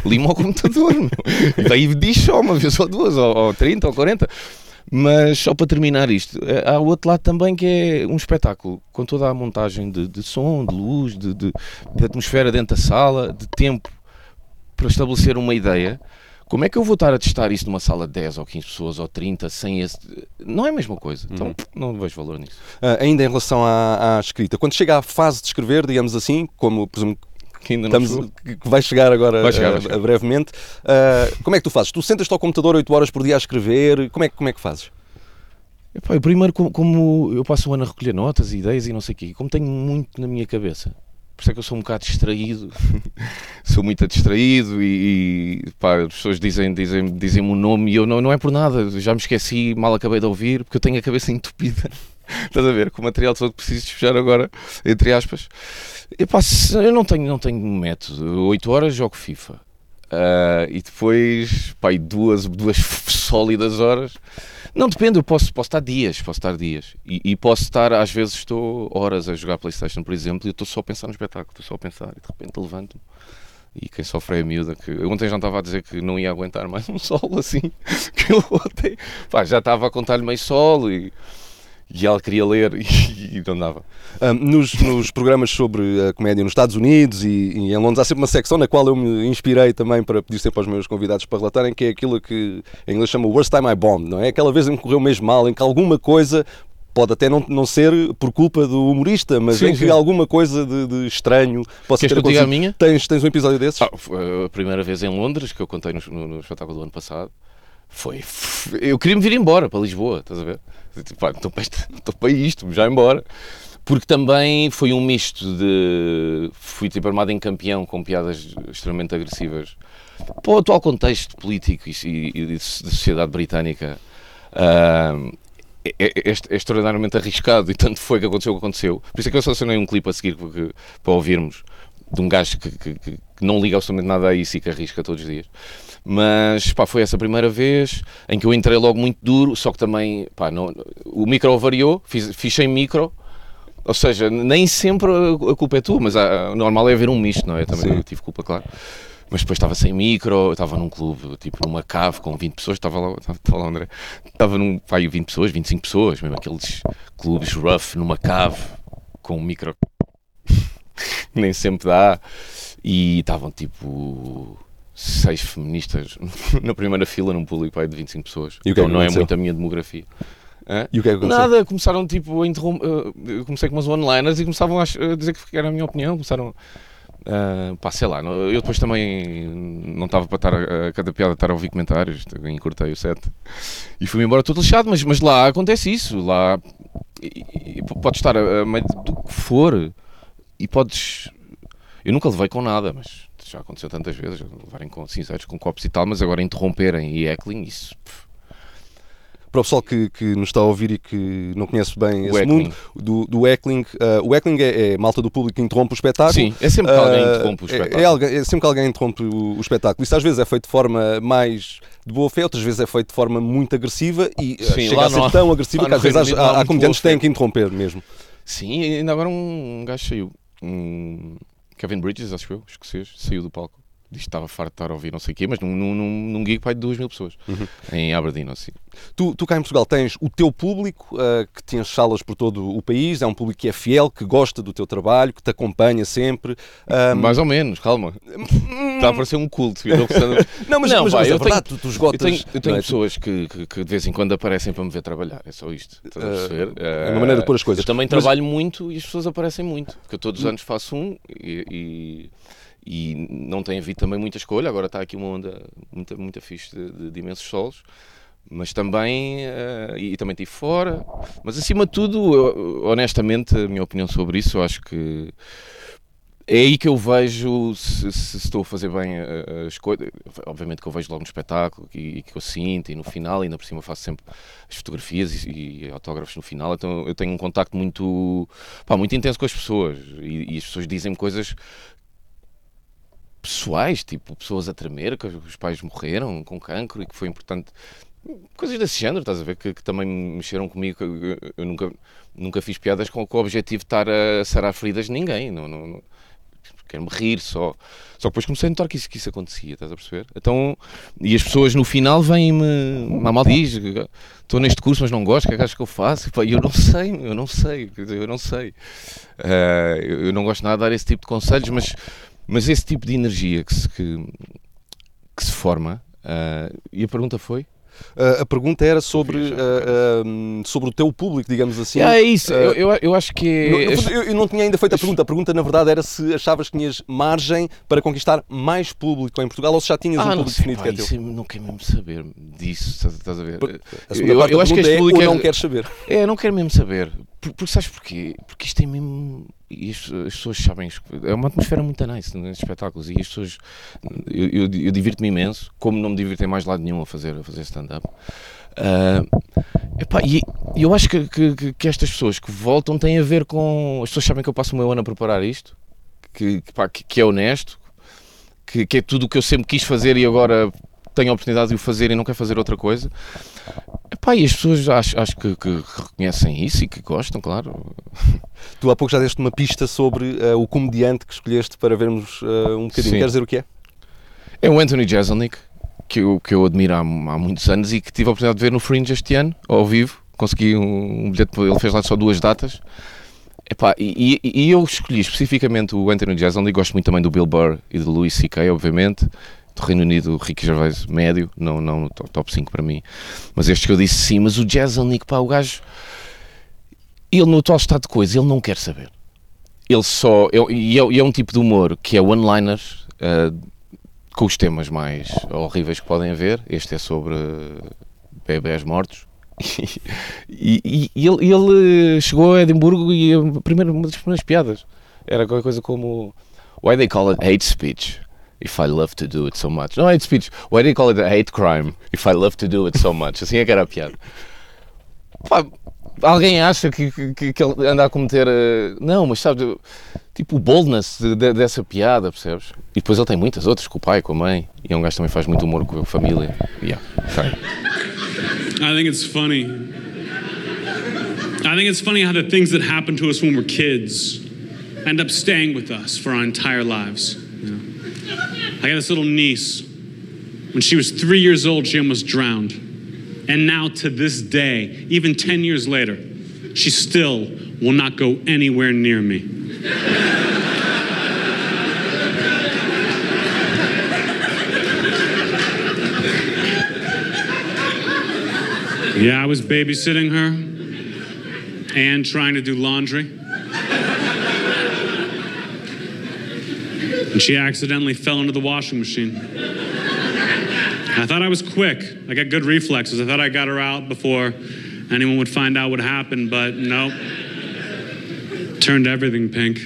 Lima ao computador. Meu. E daí diz só uma vez ou duas, ou, ou 30 ou 40. Mas só para terminar isto, eh, há o outro lado também que é um espetáculo com toda a montagem de, de som, de luz, de, de, de atmosfera dentro da sala, de tempo para estabelecer uma ideia. Como é que eu vou estar a testar isso numa sala de 10 ou 15 pessoas ou 30 sem esse. Não é a mesma coisa. Então não vejo valor nisso. Ah, ainda em relação à, à escrita, quando chega à fase de escrever, digamos assim, como presumo Que ainda não Estamos, que vai chegar agora Vai chegar, vai chegar. brevemente. Ah, como é que tu fazes? Tu sentas-te ao computador 8 horas por dia a escrever? Como é, que- como é que fazes? Epá, eu primeiro, como, como eu passo o ano a recolher notas e ideias e não sei o quê, como tenho muito na minha cabeça, por isso é que eu sou um bocado distraído, sou muito distraído e, e pá, as pessoas dizem, dizem, dizem-me o nome e eu não, não é por nada, já me esqueci, mal acabei de ouvir, porque eu tenho a cabeça entupida. Estás a ver? Com o material todo que preciso despejar agora, entre aspas. Epá, se- eu não tenho, não tenho método. 8 horas jogo FIFA. Ah, e depois, pá, e duas, duas sólidas horas. Não depende, eu posso, posso estar dias, posso estar dias. E, e posso estar, às vezes estou horas a jogar Playstation, por exemplo, e eu estou só a pensar no espetáculo, estou só a pensar, e de repente levanto-me. E quem sofre é a miúda, que eu ontem já estava a dizer que não ia aguentar mais um solo assim, que eu ontem, pá, já estava a contar-lhe meio solo e, e ela queria ler e, e não dava. Ah, nos, nos programas sobre a comédia nos Estados Unidos e, e em Londres há sempre uma secção na qual eu me inspirei também para pedir sempre aos meus convidados para relatarem, que é aquilo que em inglês chama Worst Time I Bombed, não é? Aquela vez em que correu mesmo mal, em que alguma coisa pode até não, não ser por culpa do humorista, mas Sim, em que sim. alguma coisa de, de estranho possa Queres ter diga a acontecido. minha? Tens, tens um episódio desses? Ah, foi a primeira vez em Londres, que eu contei no, no- no espetáculo do ano passado, foi. Eu queria me vir embora para Lisboa, estás a ver? Estou para, estou para isto, já embora. Porque também foi um misto de. Fui tipo armado em campeão com piadas extremamente agressivas para o atual contexto político e, e, e de sociedade britânica. Uh, é, é, é, é, extraordinariamente arriscado e tanto foi que aconteceu o que aconteceu. Por isso é que eu selecionei um clipe a seguir porque, para ouvirmos de um gajo que, que, que, não liga absolutamente nada a isso e que arrisca todos os dias. Mas pá, foi essa a primeira vez em que eu entrei logo muito duro, só que também pá, não, o micro variou, fiz, fiz sem micro. Ou seja, nem sempre a culpa é tua, mas o normal é haver um misto, não é? Também eu tive culpa, claro. Mas depois estava sem micro, estava num clube, tipo numa cave com 20 pessoas, estava lá, estava lá André, estava num, vai 20 pessoas, 25 pessoas, mesmo aqueles clubes rough numa cave com um micro. Nem sempre dá, e estavam tipo seis feministas na primeira fila num público pai, de 25 pessoas, e o que é então não é muito a minha demografia. Hã? E o que é que aconteceu? Nada, começaram tipo a interromper. Uh, comecei com umas one-liners e começavam a, dizer que era a minha opinião. Começaram Uh, pá, sei lá, eu depois também não estava para estar a, a, cada piada estar a ouvir comentários, encurtei o set e fui-me embora todo lixado, mas, mas lá acontece isso, lá e, e, podes estar a, a meio do que for e podes. Eu nunca levei com nada, mas já aconteceu tantas vezes, levarem com sinceros com copos e tal, mas agora interromperem e heckling, isso. Pff, para o pessoal que, que nos está a ouvir e que não conhece bem esse mundo do, do heckling, uh, o heckling é, é, malta do público que interrompe o espetáculo. Sim, é sempre que alguém uh, interrompe o espetáculo. É, é, alguém, é, sempre que alguém interrompe o, o, espetáculo. Isso às vezes é feito de forma mais de boa fé, outras vezes é feito de forma muito agressiva e uh, Sim, chega a ser tão agressiva que às vezes há, há comediantes que têm que interromper mesmo. Sim, ainda agora um gajo saiu. Um Kevin Bridges, acho eu, escocês, saiu do palco diz que estava farto de estar a ouvir não sei o quê, mas num, num, num gig pai de 2 mil pessoas, uhum. em Aberdeen, assim. Tu, tu cá em Portugal tens o teu público, uh, que tens salas por todo o país, é um público que é fiel, que gosta do teu trabalho, que te acompanha sempre. Um... Mais ou menos, calma. Está a parecer um culto. não, mas, não, mas, mas é eu verdade, tenho, tu, tu esgotas... Eu tenho, eu tenho é? pessoas que, que, que, de vez em quando aparecem para me ver trabalhar, é só isto. Estás a perceber? Uh, é uma maneira de pôr as coisas. Eu também mas... trabalho muito e as pessoas aparecem muito, porque eu todos os anos faço um e... e e não tem havido também muita escolha. Agora está aqui uma onda muito, muito fixe de, de, de imensos solos, mas também, uh, e também estive fora. Mas acima de tudo, eu, honestamente, a minha opinião sobre isso, eu acho que é aí que eu vejo se, se estou a fazer bem as coisas. Obviamente que eu vejo logo no espetáculo e, e, que eu sinto, e no final, ainda por cima faço sempre as fotografias e, e autógrafos no final. Então eu tenho um contacto muito, pá, muito intenso com as pessoas e, e as pessoas dizem-me coisas pessoais, tipo pessoas a tremer, que os pais morreram com cancro e que foi importante. Coisas desse género, estás a ver? Que, que também mexeram comigo. Eu, nunca, nunca fiz piadas com, com, o objetivo de estar a sarar feridas de ninguém. Não, não, não quero-me rir só. Só que depois comecei a notar que isso, que isso acontecia, estás a perceber? Então, e as pessoas no final vêm-me. mal diz, estou neste curso, mas não gosto, o que é que achas que eu faço? E eu não sei, eu não sei, eu não sei. Uh, eu não gosto nada de dar esse tipo de conselhos, mas mas esse tipo de energia que se, que, que se forma, uh, e a pergunta foi? Uh, a pergunta era sobre, uh, uh, sobre o teu público, digamos assim. Ah, é isso, eu, eu, eu, acho que. É... Eu, eu, não tinha ainda feito a pergunta. A pergunta, na verdade, era se achavas que tinhas margem para conquistar mais público em Portugal ou se já tinhas ah, um público definido pá, que é teu. Não quero mesmo saber disso, estás a ver? A eu, acho que este é, público ou não é... queres saber. É, não quero mesmo saber. Porque, sabes porquê? Porque isto é mesmo. E as, as, pessoas sabem. É uma atmosfera muito nice nesses espetáculos. E as pessoas. Eu, eu, eu divirto-me imenso, como não me divirto em mais lado nenhum a fazer, a fazer stand-up. Uh, epá, e eu acho que, que, que, estas pessoas que voltam têm a ver com. As pessoas sabem que eu passo o meu ano a preparar isto, que, que, que é honesto, que, que é tudo o que eu sempre quis fazer e agora tenho a oportunidade de o fazer e não quero fazer outra coisa. Epá, e as pessoas acho, acho que, que, reconhecem isso e que gostam, claro. Tu há pouco já deste uma pista sobre uh, o comediante que escolheste para vermos uh, um bocadinho. Sim. Queres dizer o que é? É o Anthony Jeselnik, que eu, que eu admiro há, há muitos anos e que tive a oportunidade de ver no Fringe este ano, ao vivo. Consegui um, um bilhete, ele fez lá só duas datas. Epá, e, e, e eu escolhi especificamente o Anthony Jeselnik, gosto muito também do Bill Burr e do Louis C.K., obviamente do Reino Unido, Ricky Gervais médio, não, não top 5 para mim. Mas este que eu disse sim, mas o Jezelnik, pá, o gajo, ele no atual estado de coisa, ele não quer saber. Ele só, e é, é, um tipo de humor que é one-liners, uh, com os temas mais horríveis que podem haver. Este é sobre bebés mortos. E, e, e ele, ele, chegou a Edimburgo e a primeira, uma das primeiras piadas era qualquer coisa como Why they call it hate speech? If I love to do it so much. Não hate speech. Why do you call it a hate crime? If I love to do it so much. Assim é que era a piada. Pá, alguém acha que, que, que, ele anda a cometer. Uh... Não, mas sabe, tipo o boldness de, de, dessa piada, percebes? E depois ele tem muitas outras, com o pai, com a mãe. E é um gajo que também faz muito humor com a família. Yeah, sorry. I think it's funny. I think it's funny how the things that happen to us when we're kids end up staying with us for our entire lives. I got this little niece. When she was three years old, she almost drowned. And now, to this day, even 10 years later, she still will not go anywhere near me. yeah, I was babysitting her and trying to do laundry. And she accidentally fell into the washing machine. I thought I was quick. I got good reflexes. I thought I got her out before anyone would find out what happened, but nope. Turned everything pink.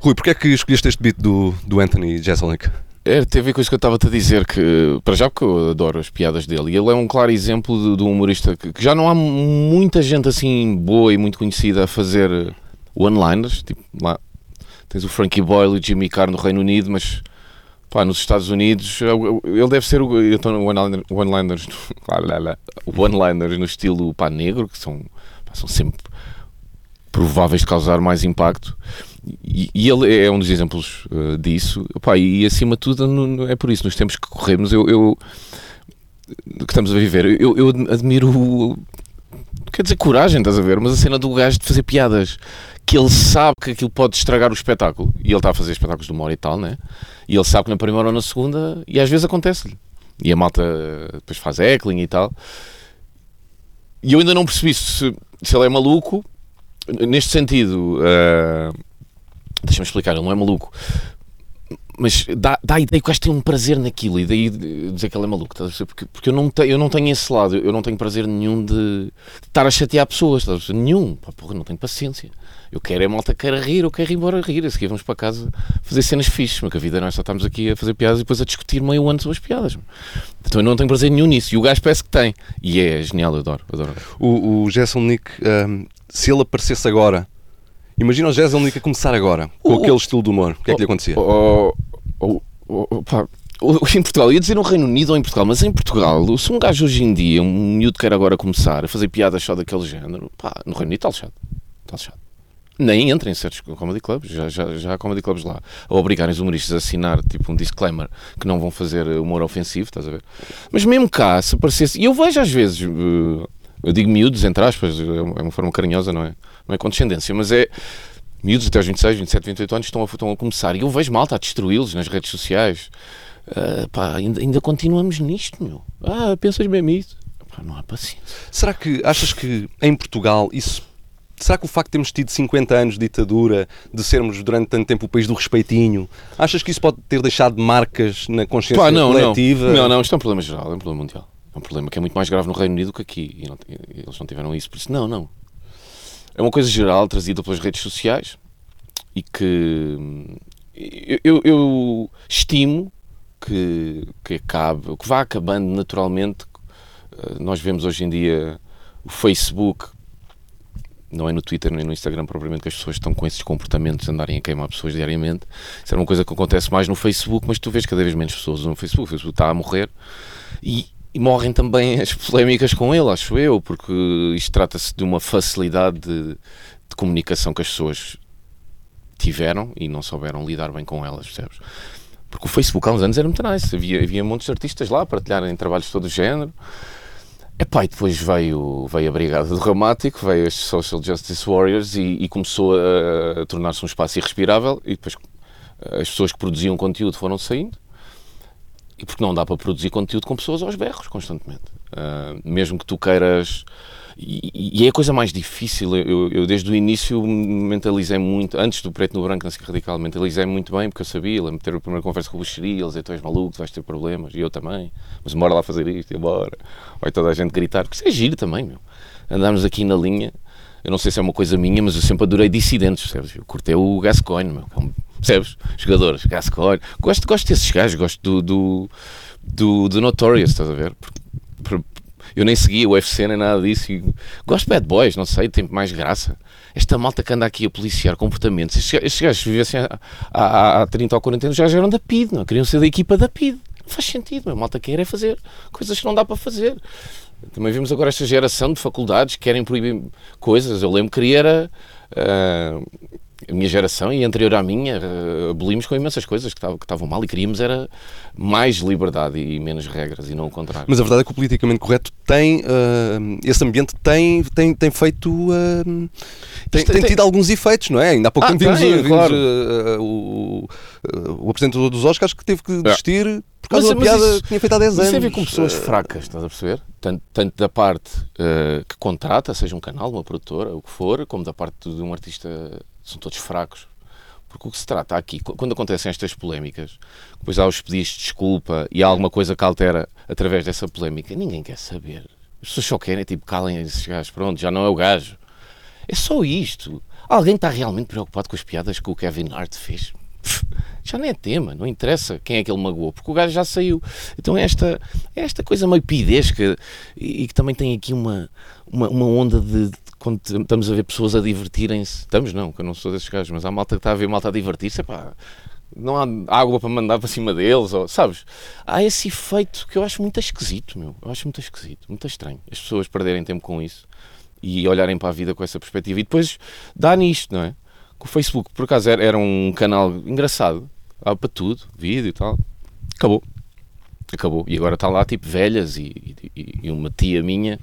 Rui, porquê é que escolheste este beat do, do Anthony Jeselnik? É, teve a ver com isso que eu estava-te a dizer, que para já porque eu adoro as piadas dele, e ele é um claro exemplo de, de um humorista que, que, já não há muita gente assim boa e muito conhecida a fazer one-liners, tipo lá tens o Frankie Boyle e o Jimmy Carr no Reino Unido, mas pá, nos Estados Unidos ele deve ser o então, one-liners one-liners no estilo pá, negro, que são, pá, são sempre prováveis de causar mais impacto e, ele é um dos exemplos uh, disso. Opa, e acima de tudo, no, é por isso, nos tempos que corremos, eu, eu que estamos a viver, eu, eu admiro, quer dizer, coragem, estás a ver? Mas a cena do gajo de fazer piadas que ele sabe que aquilo pode estragar o espetáculo e ele está a fazer espetáculos de uma hora e tal, né? E ele sabe que na primeira ou na segunda, e às vezes acontece-lhe. E a malta depois faz heckling e tal. E eu ainda não percebi se, se ele é maluco, neste sentido. Uh, Deixa-me explicar, ele não é maluco. Mas dá, dá a ideia que o gajo tem um prazer naquilo e daí dizer que ele é maluco, porque, porque eu, não te, eu não tenho esse lado, eu não tenho prazer nenhum de, de estar a chatear pessoas, nenhum, Pá, porra, não tenho paciência. Eu quero é malta queira rir, eu quero ir embora a rir, a seguir vamos para casa fazer cenas fixes, mas que a vida não é só estamos aqui a fazer piadas e depois a discutir meio ano sobre as piadas. Então eu não tenho prazer nenhum nisso, e o gajo parece que tem, e é genial, eu adoro. adoro. O, o Jason Nick, um, se ele aparecesse agora Imagina o Jezelnik a começar agora, com oh, aquele estilo de humor. O que é que lhe acontecia? Oh, oh, oh, pá. Em Portugal, ia dizer no Reino Unido ou em Portugal, mas em Portugal, se um gajo hoje em dia, um miúdo quer agora começar a fazer piadas só daquele género, pá, no Reino Unido está lixado. Está lixado. Nem entra em certos comedy clubs, já, já, já há comedy clubs lá, a obrigarem os humoristas a assinar tipo um disclaimer que não vão fazer humor ofensivo, estás a ver? Mas mesmo cá, se aparecesse, e eu vejo às vezes, eh, eu digo miúdos, entre aspas, é uma forma carinhosa, não é? Não é condescendência, mas é miúdos até aos 26, 27, 28 anos estão a, estão a começar e eu vejo malta a destruí-los nas redes sociais. Uh, pá, ainda, ainda continuamos nisto, meu. Ah, pensas mesmo isso? Pá, não há paciência. Será que achas que em Portugal isso Será que o facto de termos tido 50 anos de ditadura, de sermos durante tanto tempo o país do respeitinho, achas que isso pode ter deixado marcas na consciência Pá, não, coletiva? Não. não, não, isto é um problema geral, é um problema mundial. É um problema que é muito mais grave no Reino Unido do que aqui. E não, eles não tiveram isso, por isso, não, não. É uma coisa geral trazida pelas redes sociais e que eu, eu, eu estimo que, que acabe, que vá acabando naturalmente. Eh, nós vemos hoje em dia o Facebook, não é no Twitter nem no Instagram propriamente que as pessoas estão com esses comportamentos de andarem a queimar pessoas diariamente. Isso é uma coisa que acontece mais no Facebook, mas tu vês cada vez menos pessoas no Facebook. O Facebook está a morrer e, e morrem também as polémicas com ele, acho eu, porque isto trata-se de uma facilidade de, de, comunicação que as pessoas tiveram e não souberam lidar bem com elas, percebes? Porque o Facebook há uns anos era muito nice, havia, havia muitos artistas lá a partilharem trabalhos de todo o género. Epá, e depois veio, veio a Brigada do Ramático, veio as Social Justice Warriors e, e começou a, a tornar-se um espaço irrespirável e depois as pessoas que produziam conteúdo foram saindo e porque não dá para produzir conteúdo com pessoas aos berros constantemente. Uh, mesmo que tu queiras. E, e é a coisa mais difícil. Eu, eu, desde o início mentalizei muito, antes do preto no branco, não sei radical, mentalizei muito bem, porque eu sabia, lembro ter a primeira conversa com o Buxeri, ele dizia: Tu és maluco, tu vais ter problemas, e eu também, mas bora lá fazer isto, e bora. Vai toda a gente gritar, porque isso é giro também, meu. Andámos aqui na linha, eu não sei se é uma coisa minha, mas eu sempre adorei dissidentes, percebes? Eu curtei o Gascoigne, meu, é percebes? Jogadores, Gascoigne. Gosto, gosto desses gajos, gosto do, do, do, do Notorious, estás a ver? Eu nem seguia o UFC nem nada disso. Gosto de bad boys, não sei, tem mais graça. Esta malta que anda aqui a policiar comportamentos, estes, estes gajos vivessem há, há, há 30 ou 40 anos já eram da PID, não? queriam ser da equipa da PID. Não faz sentido, a malta quer é fazer coisas que não dá para fazer. Também vimos agora esta geração de faculdades que querem proibir coisas. Eu lembro que queria era. Uh, a minha geração e anterior à minha uh, abolimos com imensas coisas que estavam mal e queríamos era mais liberdade e menos regras e não o contrário. Mas a verdade é que o politicamente correto tem uh, esse ambiente tem tem, tem feito uh, tem, tem, tido alguns efeitos, não é? Ainda há pouco ah, tempo vimos, vimos claro. o, o apresentador dos Oscars que teve que é. desistir é. por causa mas, da piada isso, que tinha feito há 10 anos. Isso tem a ver com pessoas fracas, estás a perceber? Tanto, tanto da parte que contrata, seja um canal, uma produtora, o que for, como da parte de um artista são todos fracos. Porque o que se trata aqui, quando acontecem estas polémicas, depois há os pedidos de desculpa e há alguma coisa que altera através dessa polémica, ninguém quer saber. As pessoas só querem, tipo, calem esses gajos, pronto, já não é o gajo. É só isto. Alguém está realmente preocupado com as piadas que o Kevin Hart fez? Já nem é tema, não interessa quem é que ele magoou, porque o gajo já saiu. Então é esta, é esta coisa meio pidesca e, e que também tem aqui uma, uma, uma onda de, quando estamos a ver pessoas a divertirem-se, estamos não, que eu não sou desses gajos, mas há malta que está a ver malta a divertir-se, pá, não há água para mandar para cima deles, ou, sabes? Há esse efeito que eu acho muito esquisito, meu. Eu acho muito esquisito, muito estranho. As pessoas perderem tempo com isso e olharem para a vida com essa perspectiva. E depois dá nisto, não é? Com o Facebook, por acaso, era um canal engraçado, dava para tudo, vídeo e tal. Acabou acabou. E agora está lá, tipo, velhas e, e, e, uma tia minha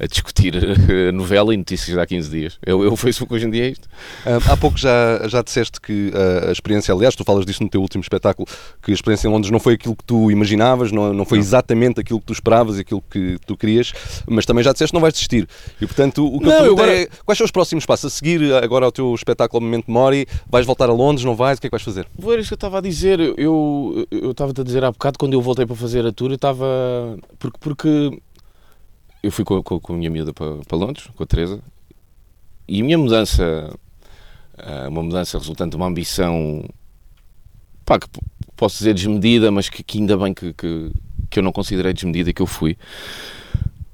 a discutir a novela e notícias de há 15 dias. Eu, eu Facebook hoje em dia é isto. Uh, há pouco já, já disseste que uh, a experiência, aliás, tu falas disso no teu último espetáculo, que a experiência em Londres não foi aquilo que tu imaginavas, não, não foi exatamente aquilo que tu esperavas e aquilo que tu querias, mas também já disseste que não vais desistir. E portanto, o que não, eu agora... é quais são os próximos passos? A seguir agora ao teu espetáculo Momento Mori, vais voltar a Londres, não vais? O que é que vais fazer? Vou ver isso que eu estava a dizer. Eu, eu estava-te a dizer há bocado quando eu voltei para fazer a tour, eu estava. Porque, porque eu fui com, com, com a minha miúda para, para Londres, com a Teresa, e a minha mudança, eh, uma mudança resultante de uma ambição, pá, que posso dizer desmedida, mas que, que ainda bem que, que, que eu não considerei desmedida que eu fui.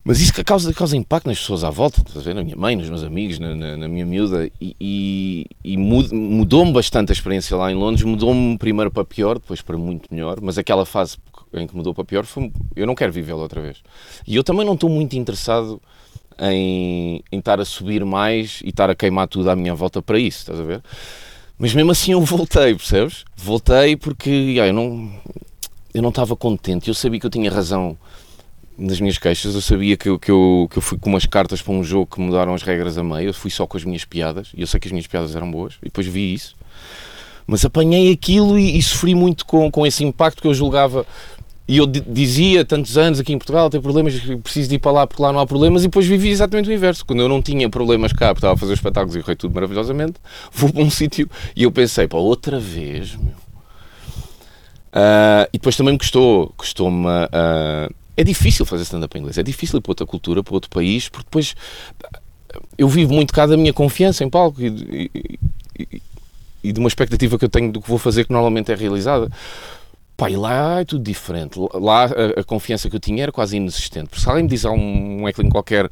Mas isso que causa, causa impacto nas pessoas à volta, estás a ver? Na minha mãe, nos meus amigos, na, na, na minha miúda, e, e, e mudou-me bastante a experiência lá em Londres. Mudou-me primeiro para pior, depois para muito melhor, mas aquela fase em que mudou para pior, foi, eu não quero vivê-la outra vez. E eu também não estou muito interessado em, em estar a subir mais e estar a queimar tudo à minha volta para isso, estás a ver? Mas mesmo assim eu voltei, percebes? Voltei porque eu não eu não estava contente, eu sabia que eu tinha razão nas minhas queixas. Eu sabia que eu, que, eu, que eu fui com umas cartas para um jogo que mudaram as regras a meio. Eu fui só com as minhas piadas e eu sei que as minhas piadas eram boas. E depois vi isso. Mas apanhei aquilo e, e sofri muito com, com esse impacto que eu julgava. E eu dizia tantos anos aqui em Portugal, tem problemas, preciso de ir para lá porque lá não há problemas, e depois vivi exatamente o inverso. Quando eu não tinha problemas cá, porque estava a fazer espetáculos e correu tudo maravilhosamente, vou para um sítio e eu pensei, pá, outra vez, meu. Uh, e depois também me custou, custou-me uh, é difícil fazer stand-up em inglês, é difícil ir para outra cultura, para outro país, porque depois eu vivo muito cá da minha confiança em palco e, e, e, e de uma expectativa que eu tenho do que vou fazer que normalmente é realizada. Pá, e lá é tudo diferente. Lá a, a, confiança que eu tinha era quase inexistente. Porque se alguém me diz um, um heckling qualquer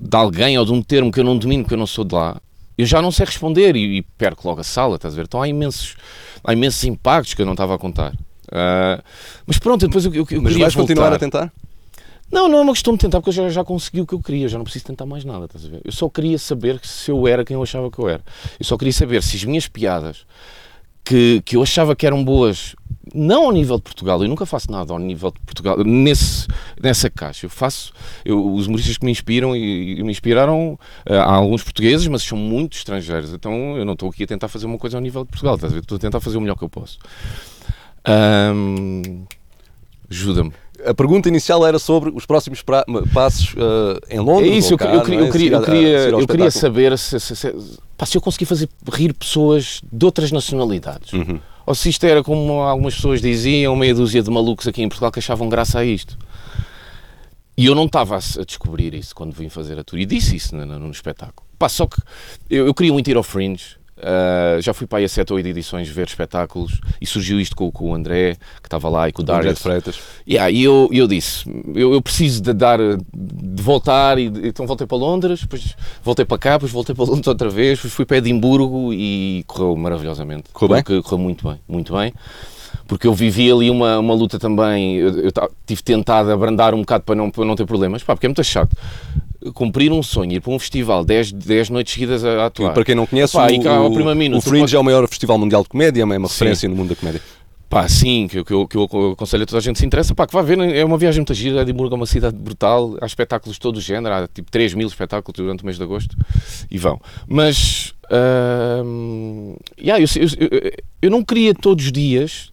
de alguém ou de um termo que eu não domino, que eu não sou de lá, eu já não sei responder e, e perco logo a sala, estás a ver? Então há imensos, há imensos impactos que eu não estava a contar. Uh, mas pronto, depois eu, eu, eu Mas vais voltar. continuar a tentar? Não, não é uma questão de tentar, porque eu já, já consegui o que eu queria, já não preciso tentar mais nada, estás a ver? Eu só queria saber se eu era quem eu achava que eu era. Eu só queria saber se as minhas piadas, que, que eu achava que eram boas, não ao nível de Portugal, eu nunca faço nada ao nível de Portugal, nesse, nessa caixa. Eu faço, eu, os humoristas que me inspiram e, e me inspiraram, uh, há alguns portugueses, mas são muito estrangeiros, então eu não estou aqui a tentar fazer uma coisa ao nível de Portugal, estás a ver? Estou a tentar fazer o melhor que eu posso. Um, Ajuda-me. A pergunta inicial era sobre os próximos pra- passos uh, em Londres. É isso, eu, cá, eu queria, é? eu queria, eu queria, eu queria saber se, se, se, pá, se eu conseguir fazer rir pessoas de outras nacionalidades. Uhum. Ou se isto era como algumas pessoas diziam, meia dúzia de malucos aqui em Portugal que achavam graça a isto. E eu não estava a, descobrir isso quando vim fazer a tour. E disse isso no, no- no espetáculo. Pá, só que eu, eu queria muito ir ao Fringe. Ah, já fui para aí a 7 ou 8 edições ver espetáculos e surgiu isto com, com o André, que estava lá, e com o Darius. Freitas. Yeah, e eu, eu disse, eu, eu preciso de dar, de voltar, e então voltei para Londres, depois voltei para cá, depois voltei para Londres outra vez, depois fui para Edimburgo e correu maravilhosamente. Correu bem? Porque Correu muito bem, muito bem. Porque eu vivi ali uma, uma luta também, eu, eu tive tentado abrandar um bocado para não, para não ter problemas, pá, porque é muito chato. Cumprir um sonho, ir para um festival 10, 10 noites seguidas a, atuar. Para quem não conhece, Pá, o, e cá o- minuto, o Fringe pode- é o maior festival mundial de comédia, é uma Sim. referência no mundo da comédia. Pá, sim, que, eu- que, eu, que eu aconselho a toda a gente que se interessa, pá, que vá ver, é uma viagem muito gira, Edimburgo é uma cidade brutal, há espetáculos de todo o género, há tipo 3 mil espetáculos durante o mês de agosto, e vão. Mas, ahm, yeah, eu, eu, eu- eu não queria todos os dias,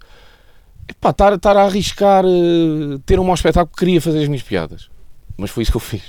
estar a arriscar eh, ter um mau espetáculo, queria fazer as minhas piadas. Mas foi isso que eu fiz.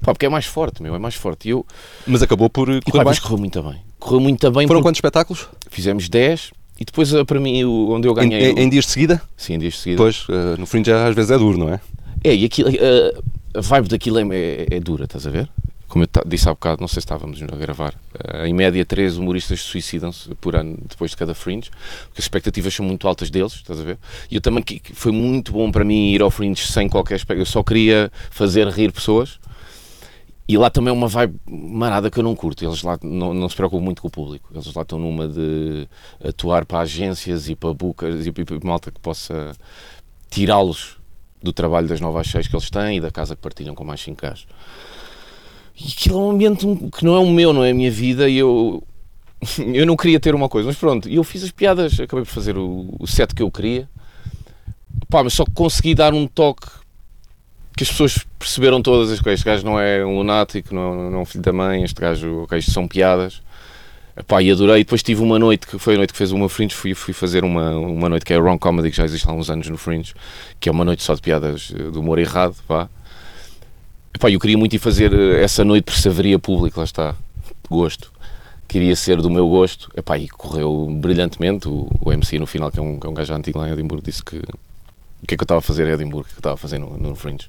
Pá, porque é mais forte, meu, é mais forte. E eu, Mas acabou por e, correr pá, bem. mas correu muito bem. Correu muito bem, Foram quantos espetáculos? fizemos 10, e depois, eh, para mim, onde eu ganhei... em- em dias de seguida? Sim, em dias de seguida. Pois, eh, no Fringe às vezes é duro, não é? É, e aquilo, a, a vibe daquilo é, é, é dura, estás a ver? Como eu disse há bocado, não sei se estávamos a gravar, eh, em média três humoristas suicidam-se por ano depois de cada Fringe, porque as expectativas são muito altas deles, estás a ver? E eu também, foi muito bom para mim ir ao Fringe sem qualquer expectativa, eu só queria fazer rir pessoas, e lá também é uma vibe marada que eu não curto. Eles lá não, não se preocupam muito com o público. Eles lá estão numa de atuar para agências e para bookers e para, malta que possa tirá-los do trabalho das 9 às 6 que eles têm e da casa que partilham com mais 5 gajos. E aquilo é um ambiente que não é o meu, não é a minha vida e eu. Eu não queria ter uma coisa, mas pronto, eu fiz as piadas, acabei por fazer o, o set que eu queria, pá, mas só consegui dar um toque que as pessoas perceberam todas as coisas. Este gajo não é um lunático, não é, não é um filho da mãe, este gajo, isto são piadas. Epá, e adorei. Depois tive uma noite, que foi a noite que fez meu Fringe, fui, fui fazer uma, uma noite que é a Wrong Comedy, que já existe há uns anos no Fringe, que é uma noite só de piadas eh, de humor errado, pá. Epá, eu queria muito ir fazer eh, essa noite por se haveria público, lá está, gosto. Queria ser do meu gosto, Epá, e correu brilhantemente. O, o MC no final, que é um, que é um gajo antigo lá em Edimburgo, disse que o que é que eu estava a fazer em Edimburgo, o que é eu estava a fazer no, no Fringe.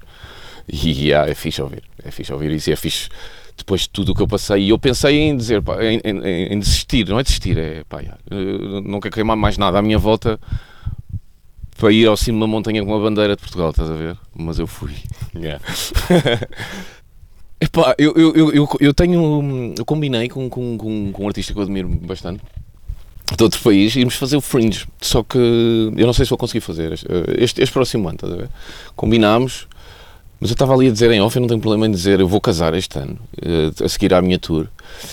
E yeah, é fixe ouvir, é fixe ouvir isso e é fixe depois de tudo o que eu passei. E eu pensei em dizer, pá, em, em- em desistir, não é desistir, é pá, não quero queimar mais nada à minha volta para ir ao cimo de uma montanha com a bandeira de Portugal, estás a ver? Mas eu fui. Yeah. Epá, eu, eu, eu, eu tenho. Eu combinei com, com, com, com um artista que eu admiro bastante de outro país irmos fazer o Fringe. Só que eu não sei se vou conseguir fazer este, este, este próximo ano, estás a ver? Combinámos, mas eu estava ali a dizer em off, eu não tenho problema em dizer eu vou casar este ano, eh, a seguir à minha tour.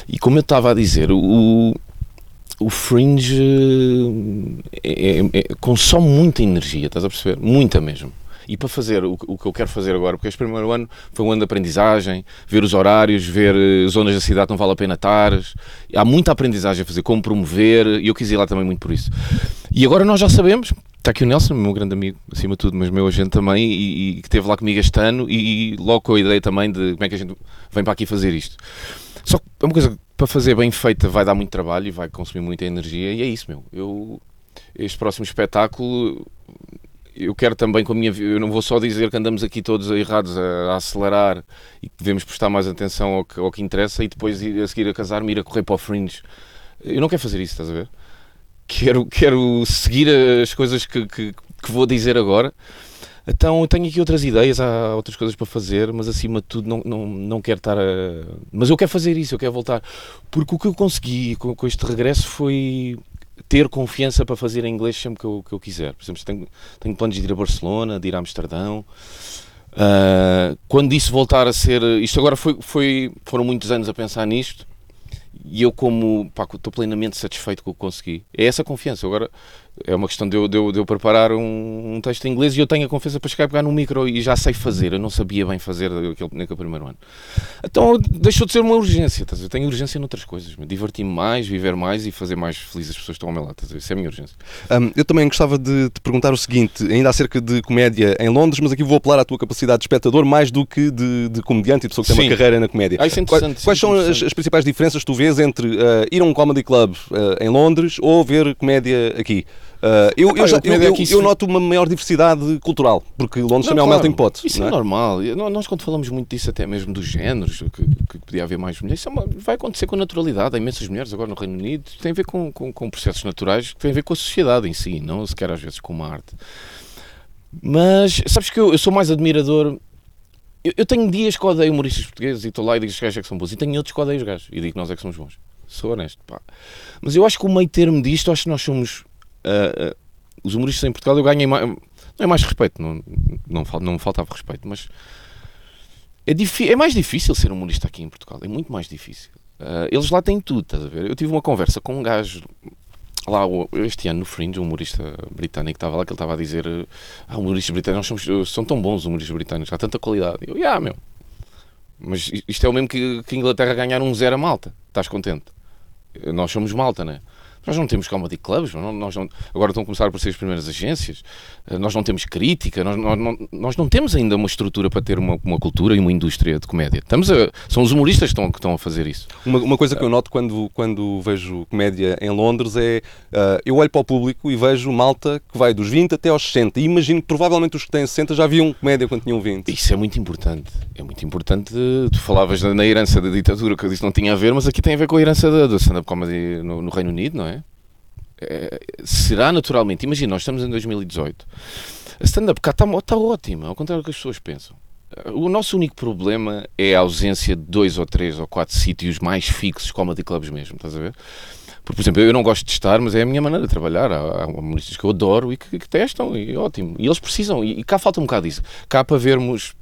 E como eu estava a dizer, o, o Fringe eh, é- é- consome muita energia, estás a perceber? Muita mesmo. E para fazer o, o que eu quero fazer agora, porque este primeiro ano foi um ano de aprendizagem, ver os horários, ver eh, zonas da cidade não vale a pena estar. Há muita aprendizagem a fazer, como promover, e eu quis ir lá também muito por isso. E agora nós já sabemos, está aqui o Nelson, meu grande amigo, acima de tudo, mas meu agente também, e, e que esteve lá comigo este ano, e logo com a ideia também de como é que a gente vem para aqui fazer isto. Só que é uma coisa que para fazer bem feita vai dar muito trabalho e vai consumir muita energia, e é isso, meu. Eu, este próximo espetáculo eu quero também com a minha eu não vou só dizer que andamos aqui todos errados a, a acelerar e que devemos prestar mais atenção ao que, ao que interessa e depois ir a seguir a casar-me ir a correr para o fringe eu não quero fazer isso, estás a ver? quero, quero seguir as coisas que, que, que vou dizer agora então eu tenho aqui outras ideias, há outras coisas para fazer, mas acima de tudo não, não, não quero estar a. Mas eu quero fazer isso, eu quero voltar. Porque o que eu consegui com, com este regresso foi ter confiança para fazer em inglês sempre que eu, que eu quiser. Por exemplo, tenho, tenho planos de ir a Barcelona, de ir a Amsterdão. Ah, quando isso voltar a ser. Isto agora foi, foi, foram muitos anos a pensar nisto e eu, como pá, estou plenamente satisfeito com o que consegui. É essa confiança. Agora É uma questão de eu, de eu, de eu preparar um, um, texto em inglês e eu tenho a confiança para chegar e pegar no micro e já sei fazer. Eu não sabia bem fazer naquele, naquele primeiro ano. Então deixou de ser uma urgência. Estás eu tenho urgência noutras coisas. Divertir-me mais, viver mais e fazer mais felizes as pessoas que estão ao meu lado. Isso é a minha urgência. Um, eu também gostava de te perguntar o seguinte, ainda acerca de comédia em Londres, mas aqui vou apelar à tua capacidade de espectador mais do que de, de comediante e de pessoa que tem Sim. uma carreira na comédia. Ah, é quais, quais são as, as, principais diferenças que tu vês entre uh, ir a um comedy club uh, em Londres ou ver comédia aqui? Uh, eu, eu, já, eu, eu, eu, noto uma maior diversidade cultural, porque Londres não, também é um melting pot. Isso é? é? normal. Nós, quando falamos muito disso, até mesmo dos géneros, que, que podia haver mais mulheres, isso é uma, vai acontecer com naturalidade. Há imensas mulheres agora no Reino Unido, tem a ver com, com, com processos naturais, que tem a ver com a sociedade em si, não sequer às vezes com uma arte. Mas sabes que eu, sou mais admirador. Eu, tenho dias que odeio humoristas portugueses e estou lá e digo que os gajos é que são bons, e tenho outros que odeio os gajos e digo que nós é que somos bons. Sou honesto, pá. Mas eu acho que o meio termo disto, acho que nós somos uh, os humoristas em Portugal eu ganhei mais, não é mais respeito, não, não, não me faltava respeito, mas é, é mais difícil ser humorista aqui em Portugal, é muito mais difícil. Uh, eles lá têm tudo, estás a ver? Eu tive uma conversa com um gajo lá este ano no Fringe, um humorista britânico estava lá, que ele estava a dizer: Ah, humoristas britânicos, somos, são tão bons humoristas britânicos, há tanta qualidade. Eu, yeah, meu, mas isto é o mesmo que, que Inglaterra ganhar um zero a malta, estás contente? Nós somos malta, não é? Nós não temos comedy clubs, não, nós não, agora estão a começar a aparecer as primeiras agências, eh, nós não temos crítica, nós, nós, não, nós não temos ainda uma estrutura para ter uma, uma cultura e uma indústria de comédia. Estamos a, são os humoristas que estão, que estão a fazer isso. Uma, uma coisa que eu noto quando, quando vejo comédia em Londres é uh, eu olho para o público e vejo malta que vai dos 20 até aos 60 e imagino que provavelmente os que têm 60 já viam comédia quando tinham 20. Isso é muito importante. É muito importante. Tu falavas na herança da ditadura, que eu disse não tinha a ver, mas aqui tem a ver com a herança da, da stand-up comedy no, no Reino Unido, não é? É, será naturalmente, imagina, nós estamos em 2018, a stand-up cá está, está ótima, ao contrário do que as pessoas pensam. O nosso único problema é a ausência de dois ou três ou quatro sítios mais fixos, comedy clubs mesmo, estás a ver? Porque, por exemplo, eu não gosto de estar, mas é a minha maneira de trabalhar. Há, há humoristas que eu adoro e que, que testam, e ótimo. E eles precisam, e, e cá falta um bocado disso. Cá para vermos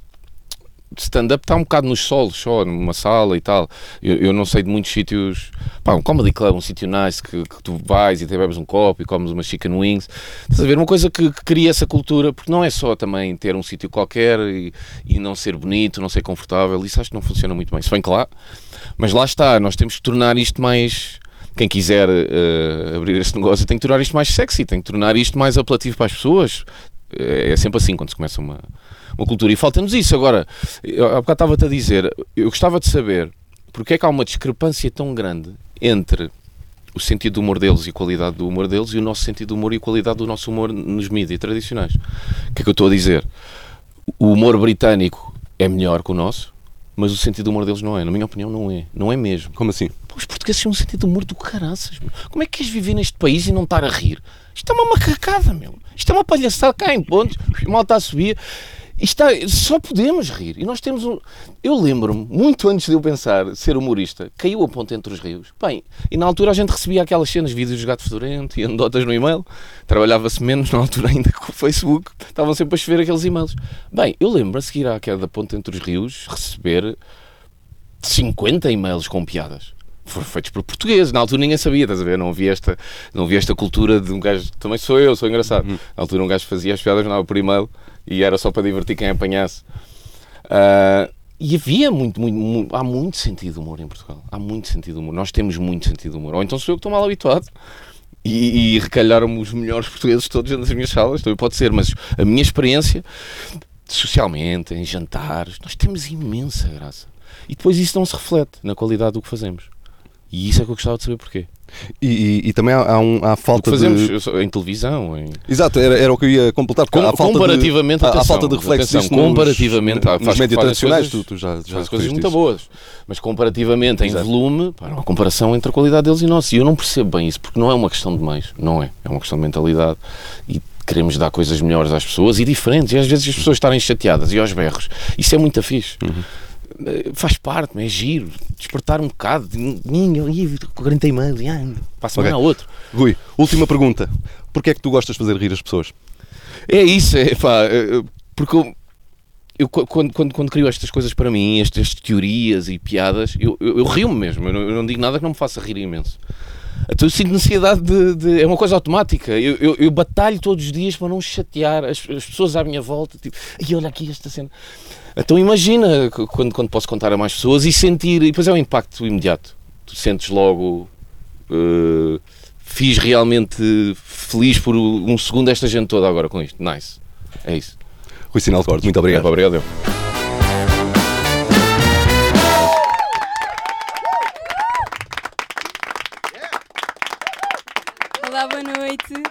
stand-up está um bocado nos solos, só numa sala e tal. Eu, eu não sei de muitos sítios. Pá, um comedy club, um sítio nice que, que, tu vais e te bebes um copo e comes umas chicken wings. Estás a ver? Uma coisa que, que cria essa cultura, porque não é só também ter um sítio qualquer e, e, não ser bonito, não ser confortável. Isso acho que não funciona muito bem. Se bem que lá. Mas lá está, nós temos que tornar isto mais. Quem quiser uh, abrir este negócio tem que tornar isto mais sexy, tem que tornar isto mais apelativo para as pessoas. É, é sempre assim quando se começa uma uma cultura. E falta-nos isso. Agora, há bocado estava-te a dizer, eu gostava de saber porque é que há uma discrepância tão grande entre o sentido do humor deles e a qualidade do humor deles e o nosso sentido do humor e a qualidade do nosso humor nos mídias tradicionais. O que é que eu estou a dizer? O humor britânico é melhor que o nosso, mas o sentido do humor deles não é. Na minha opinião, não é. Não é mesmo. Como assim? Pô, os portugueses têm um sentido de humor do caraças. Meu. Como é que queres viver neste país e não estar a rir? Isto é uma macacada, meu. Isto é uma palhaçada cá em pontos. mal está a subir. Está, só podemos rir. E nós temos um. Eu lembro-me, muito antes de eu pensar ser humorista, caiu a ponte entre os rios. Bem, e na altura a gente recebia aquelas cenas, vídeos de gato fedorento e anedotas no e-mail. Trabalhava-se menos na altura ainda com o Facebook. Estavam sempre a chover aqueles e-mails. Bem, eu lembro, a seguir à queda da ponte entre os rios, receber 50 e-mails com piadas foram feitos por portugueses. Na altura ninguém sabia, estás a ver? Não havia esta, não havia esta cultura de um gajo. Também sou eu, sou engraçado. Uhum. Na altura um gajo fazia as piadas, não por e-mail e era só para divertir quem apanhasse. Uh, e havia muito, muito, muito, há muito sentido de humor em Portugal. Há muito sentido de humor. Nós temos muito sentido de humor. Ou então sou eu que estou mal habituado. E, e recalharam-me os melhores portugueses todos nas minhas salas. Também pode ser, mas a minha experiência, socialmente, em jantares, nós temos imensa graça. E depois isso não se reflete na qualidade do que fazemos. E isso é que eu gostava de saber porquê. E, e, e, também há, há, um, há falta fazemos de... em televisão. Em... Exato, era, era o que eu ia completar. Com, há comparativamente, de, atenção, há falta de reflexo atenção, comparativamente, nos, nos médias tradicionais, coisas, tu, tu já, já faz coisas muito boas. Mas comparativamente, em Exato. volume, para uma comparação entre a qualidade deles e nós. E eu não percebo bem isso, porque não é uma questão de mais, não é. É uma questão de mentalidade. E queremos dar coisas melhores às pessoas e diferentes. E às vezes as pessoas estarem chateadas e aos berros. Isso é muito fixe. Uhum faz parte, é giro, despertar um bocado, ninho, 40 e-mails, para a semana okay. outro. Rui, última pergunta. Porquê é que tu gostas de fazer rir as pessoas? É isso, é pá, é, porque eu, eu quando, quando, quando crio estas coisas para mim, estas, estas teorias e piadas, eu, eu, eu rio-me mesmo, eu não, eu não, digo nada que não me faça rir imenso. Então eu sinto necessidade de, de- É uma coisa automática. Eu, eu, eu batalho todos os dias para não chatear as, as pessoas à minha volta. Tipo, e olha aqui esta cena. Então imagina quando, quando posso contar a mais pessoas e sentir. E depois é um impacto imediato. Tu sentes logo. eh, fiz realmente feliz por um segundo esta gente toda agora com isto. Nice. É isso. Rui Sinal de Cortes, muito obrigado. Obrigado. eu. Olá,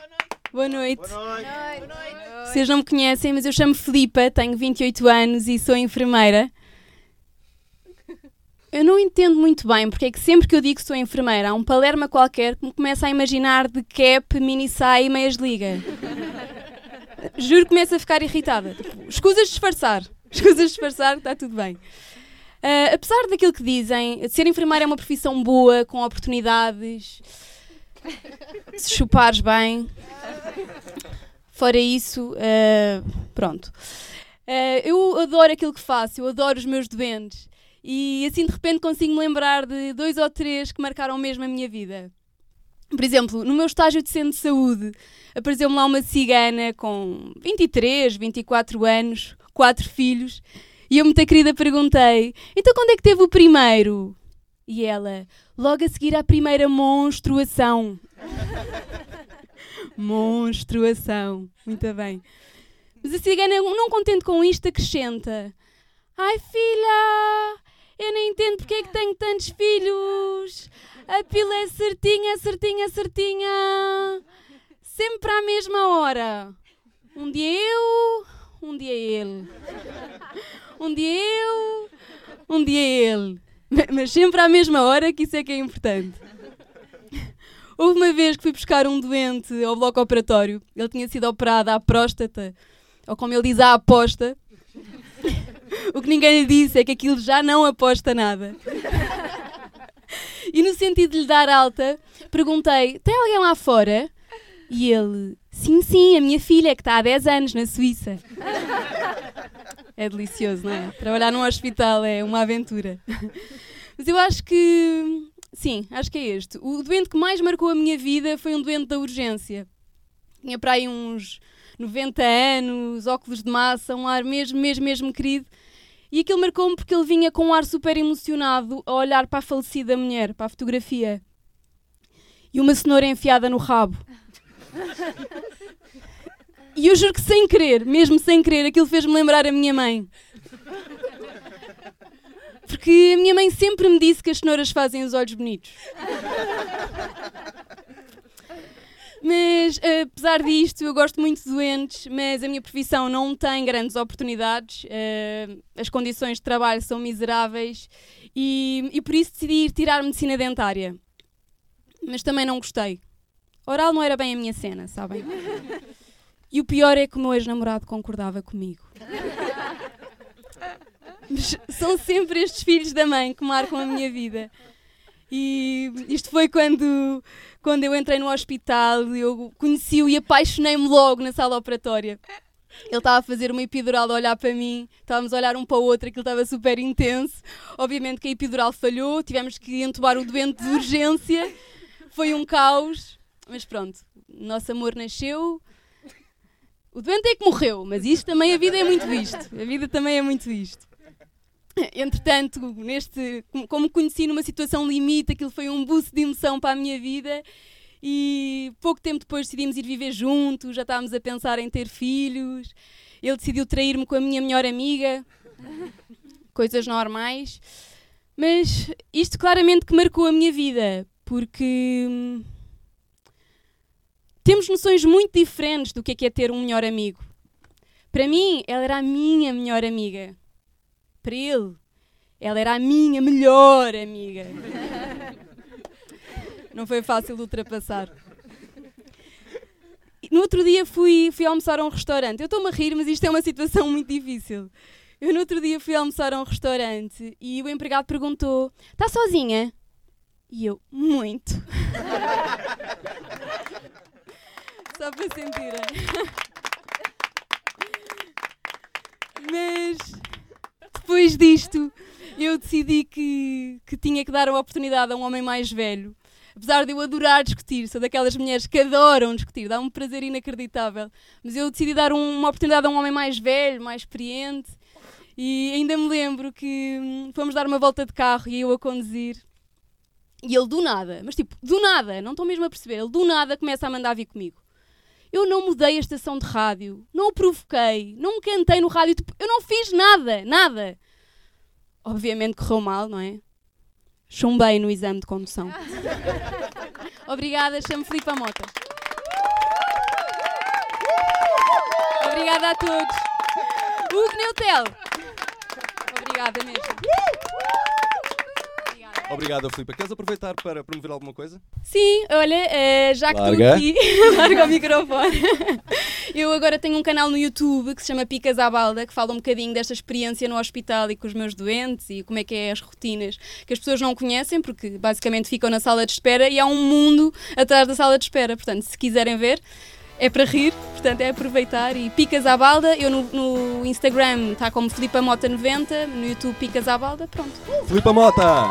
boa noite. Boa noite. Vocês não me conhecem, mas eu chamo Filipa, tenho 28 anos e sou enfermeira. Eu não entendo muito bem porque é que sempre que eu digo que sou enfermeira, há um palerma qualquer que me começa a imaginar de cap, mini saia e meias de liga. Juro que começo a ficar irritada. Tipo, escusas disfarçar. Escusas disfarçar, está tudo bem. Ah, apesar daquilo que dizem, ser enfermeira é uma profissão boa, com oportunidades, se chupares bem. Fora isso, eh, pronto. Eh, eu adoro aquilo que faço, eu adoro os meus doentes. E assim de repente consigo me lembrar de dois ou três que marcaram mesmo a minha vida. Por exemplo, no meu estágio de centro de saúde, apareceu-me lá uma cigana com 23, 24 anos, quatro filhos, e eu, muito querida, perguntei: então quando é que teve o primeiro? E ela, logo a seguir à primeira monstruação. monstruação. Muito bem. Mas a cigana, não contente com isto, acrescenta: Ai filha, eu nem entendo porque é que tenho tantos filhos. A pila é certinha, certinha, certinha. Sempre à mesma hora. Um dia eu, um dia ele. Um dia eu, um dia ele. Ma- Mas sempre à mesma hora, que isso é que é importante. Houve uma vez que fui buscar um doente ao bloco operatório. Ele tinha sido operado à próstata, ou como ele diz, à aposta. O que ninguém lhe disse é que aquilo já não aposta nada. E no sentido de lhe dar alta, perguntei: tem alguém lá fora? E ele: sim, sim, a minha filha que está há 10 anos na Suíça. É delicioso, não é? Trabalhar num hospital é uma aventura. Mas eu acho que. Sim, acho que é este. O doente que mais marcou a minha vida foi um doente da urgência. Tinha para aí uns 90 anos, óculos de massa, um ar mesmo, mesmo, mesmo querido. E aquilo marcou-me porque ele vinha com um ar super emocionado a olhar para a falecida mulher, para a fotografia. E uma cenoura enfiada no rabo. E eu juro que sem querer, mesmo sem querer, aquilo fez-me lembrar a minha mãe. Porque a minha mãe sempre me disse que as cenouras fazem os olhos bonitos. Mas, apesar disto, eu gosto muito de doentes, mas a minha profissão não tem grandes oportunidades, eh, as condições de trabalho são miseráveis e, e por isso decidi ir tirar medicina dentária. Mas também não gostei. Oral não era bem a minha cena, sabem? E o pior é que o meu ex-namorado concordava comigo. Mas são sempre estes filhos da mãe que marcam a minha vida. E isto foi quando, quando eu entrei no hospital, eu conheci-o e apaixonei-me logo na sala operatória. Ele estava a fazer uma epidural a olhar para mim, estávamos a olhar um para o outro, aquilo estava super intenso. Obviamente que a epidural falhou, tivemos que entubar o doente de urgência, foi um caos, mas pronto, nosso amor nasceu. O doente é que morreu, mas isto também, a vida é muito isto. A vida também é muito isto. Entretanto, neste, como- conheci numa situação limite, aquilo foi um boost de emoção para a minha vida e pouco tempo depois decidimos ir viver juntos, já estávamos a pensar em ter filhos. Ele decidiu trair-me com a minha melhor amiga, coisas normais. Mas isto claramente que marcou a minha vida, porque hum, temos noções muito diferentes do que é, que é ter um melhor amigo. Para mim, ela era a minha melhor amiga para ele, ela era a minha melhor amiga. Não foi fácil de ultrapassar. No outro dia fui, fui almoçar a um restaurante. Eu estou-me a rir, mas isto é uma situação muito difícil. Eu no outro dia fui almoçar a um restaurante e o empregado perguntou: Está sozinha? E eu: Muito. Só para sentirem. Mas depois disto, eu decidi que, que tinha que dar a oportunidade a um homem mais velho Apesar de eu adorar discutir, sou daquelas mulheres que adoram discutir, dá um prazer inacreditável. Mas eu decidi dar um, uma oportunidade a um homem mais velho, mais experiente. E ainda me lembro que hum, fomos dar uma volta de carro e eu a conduzir. E ele do nada, mas tipo, do nada, não estou mesmo a perceber, ele do nada começa a mandar vir comigo. Eu não mudei a estação de rádio, não o provoquei, não cantei no rádio, tipo, eu não fiz nada, nada. Obviamente correu mal, não é? Chumbei no exame de condução. Obrigada, chamo Filipe Mota. Obrigada a todos. Hugo Neutel. Obrigada mesmo. Obrigado, Filipe. Queres aproveitar para promover alguma coisa? Sim, olha, eh, já que estou aqui, larga o microfone. Eu agora tenho um canal no YouTube que se chama Picas à Balda, que fala um bocadinho desta experiência no hospital e com os meus doentes e como é que é as rotinas que as pessoas não conhecem, porque basicamente ficam na sala de espera e há um mundo atrás da sala de espera. Portanto, se quiserem ver, é para rir, portanto é aproveitar e Picas à Balda. Eu no, no Instagram está como Filipa Mota 90, no YouTube Picas à Balda, pronto. Filipe Mota!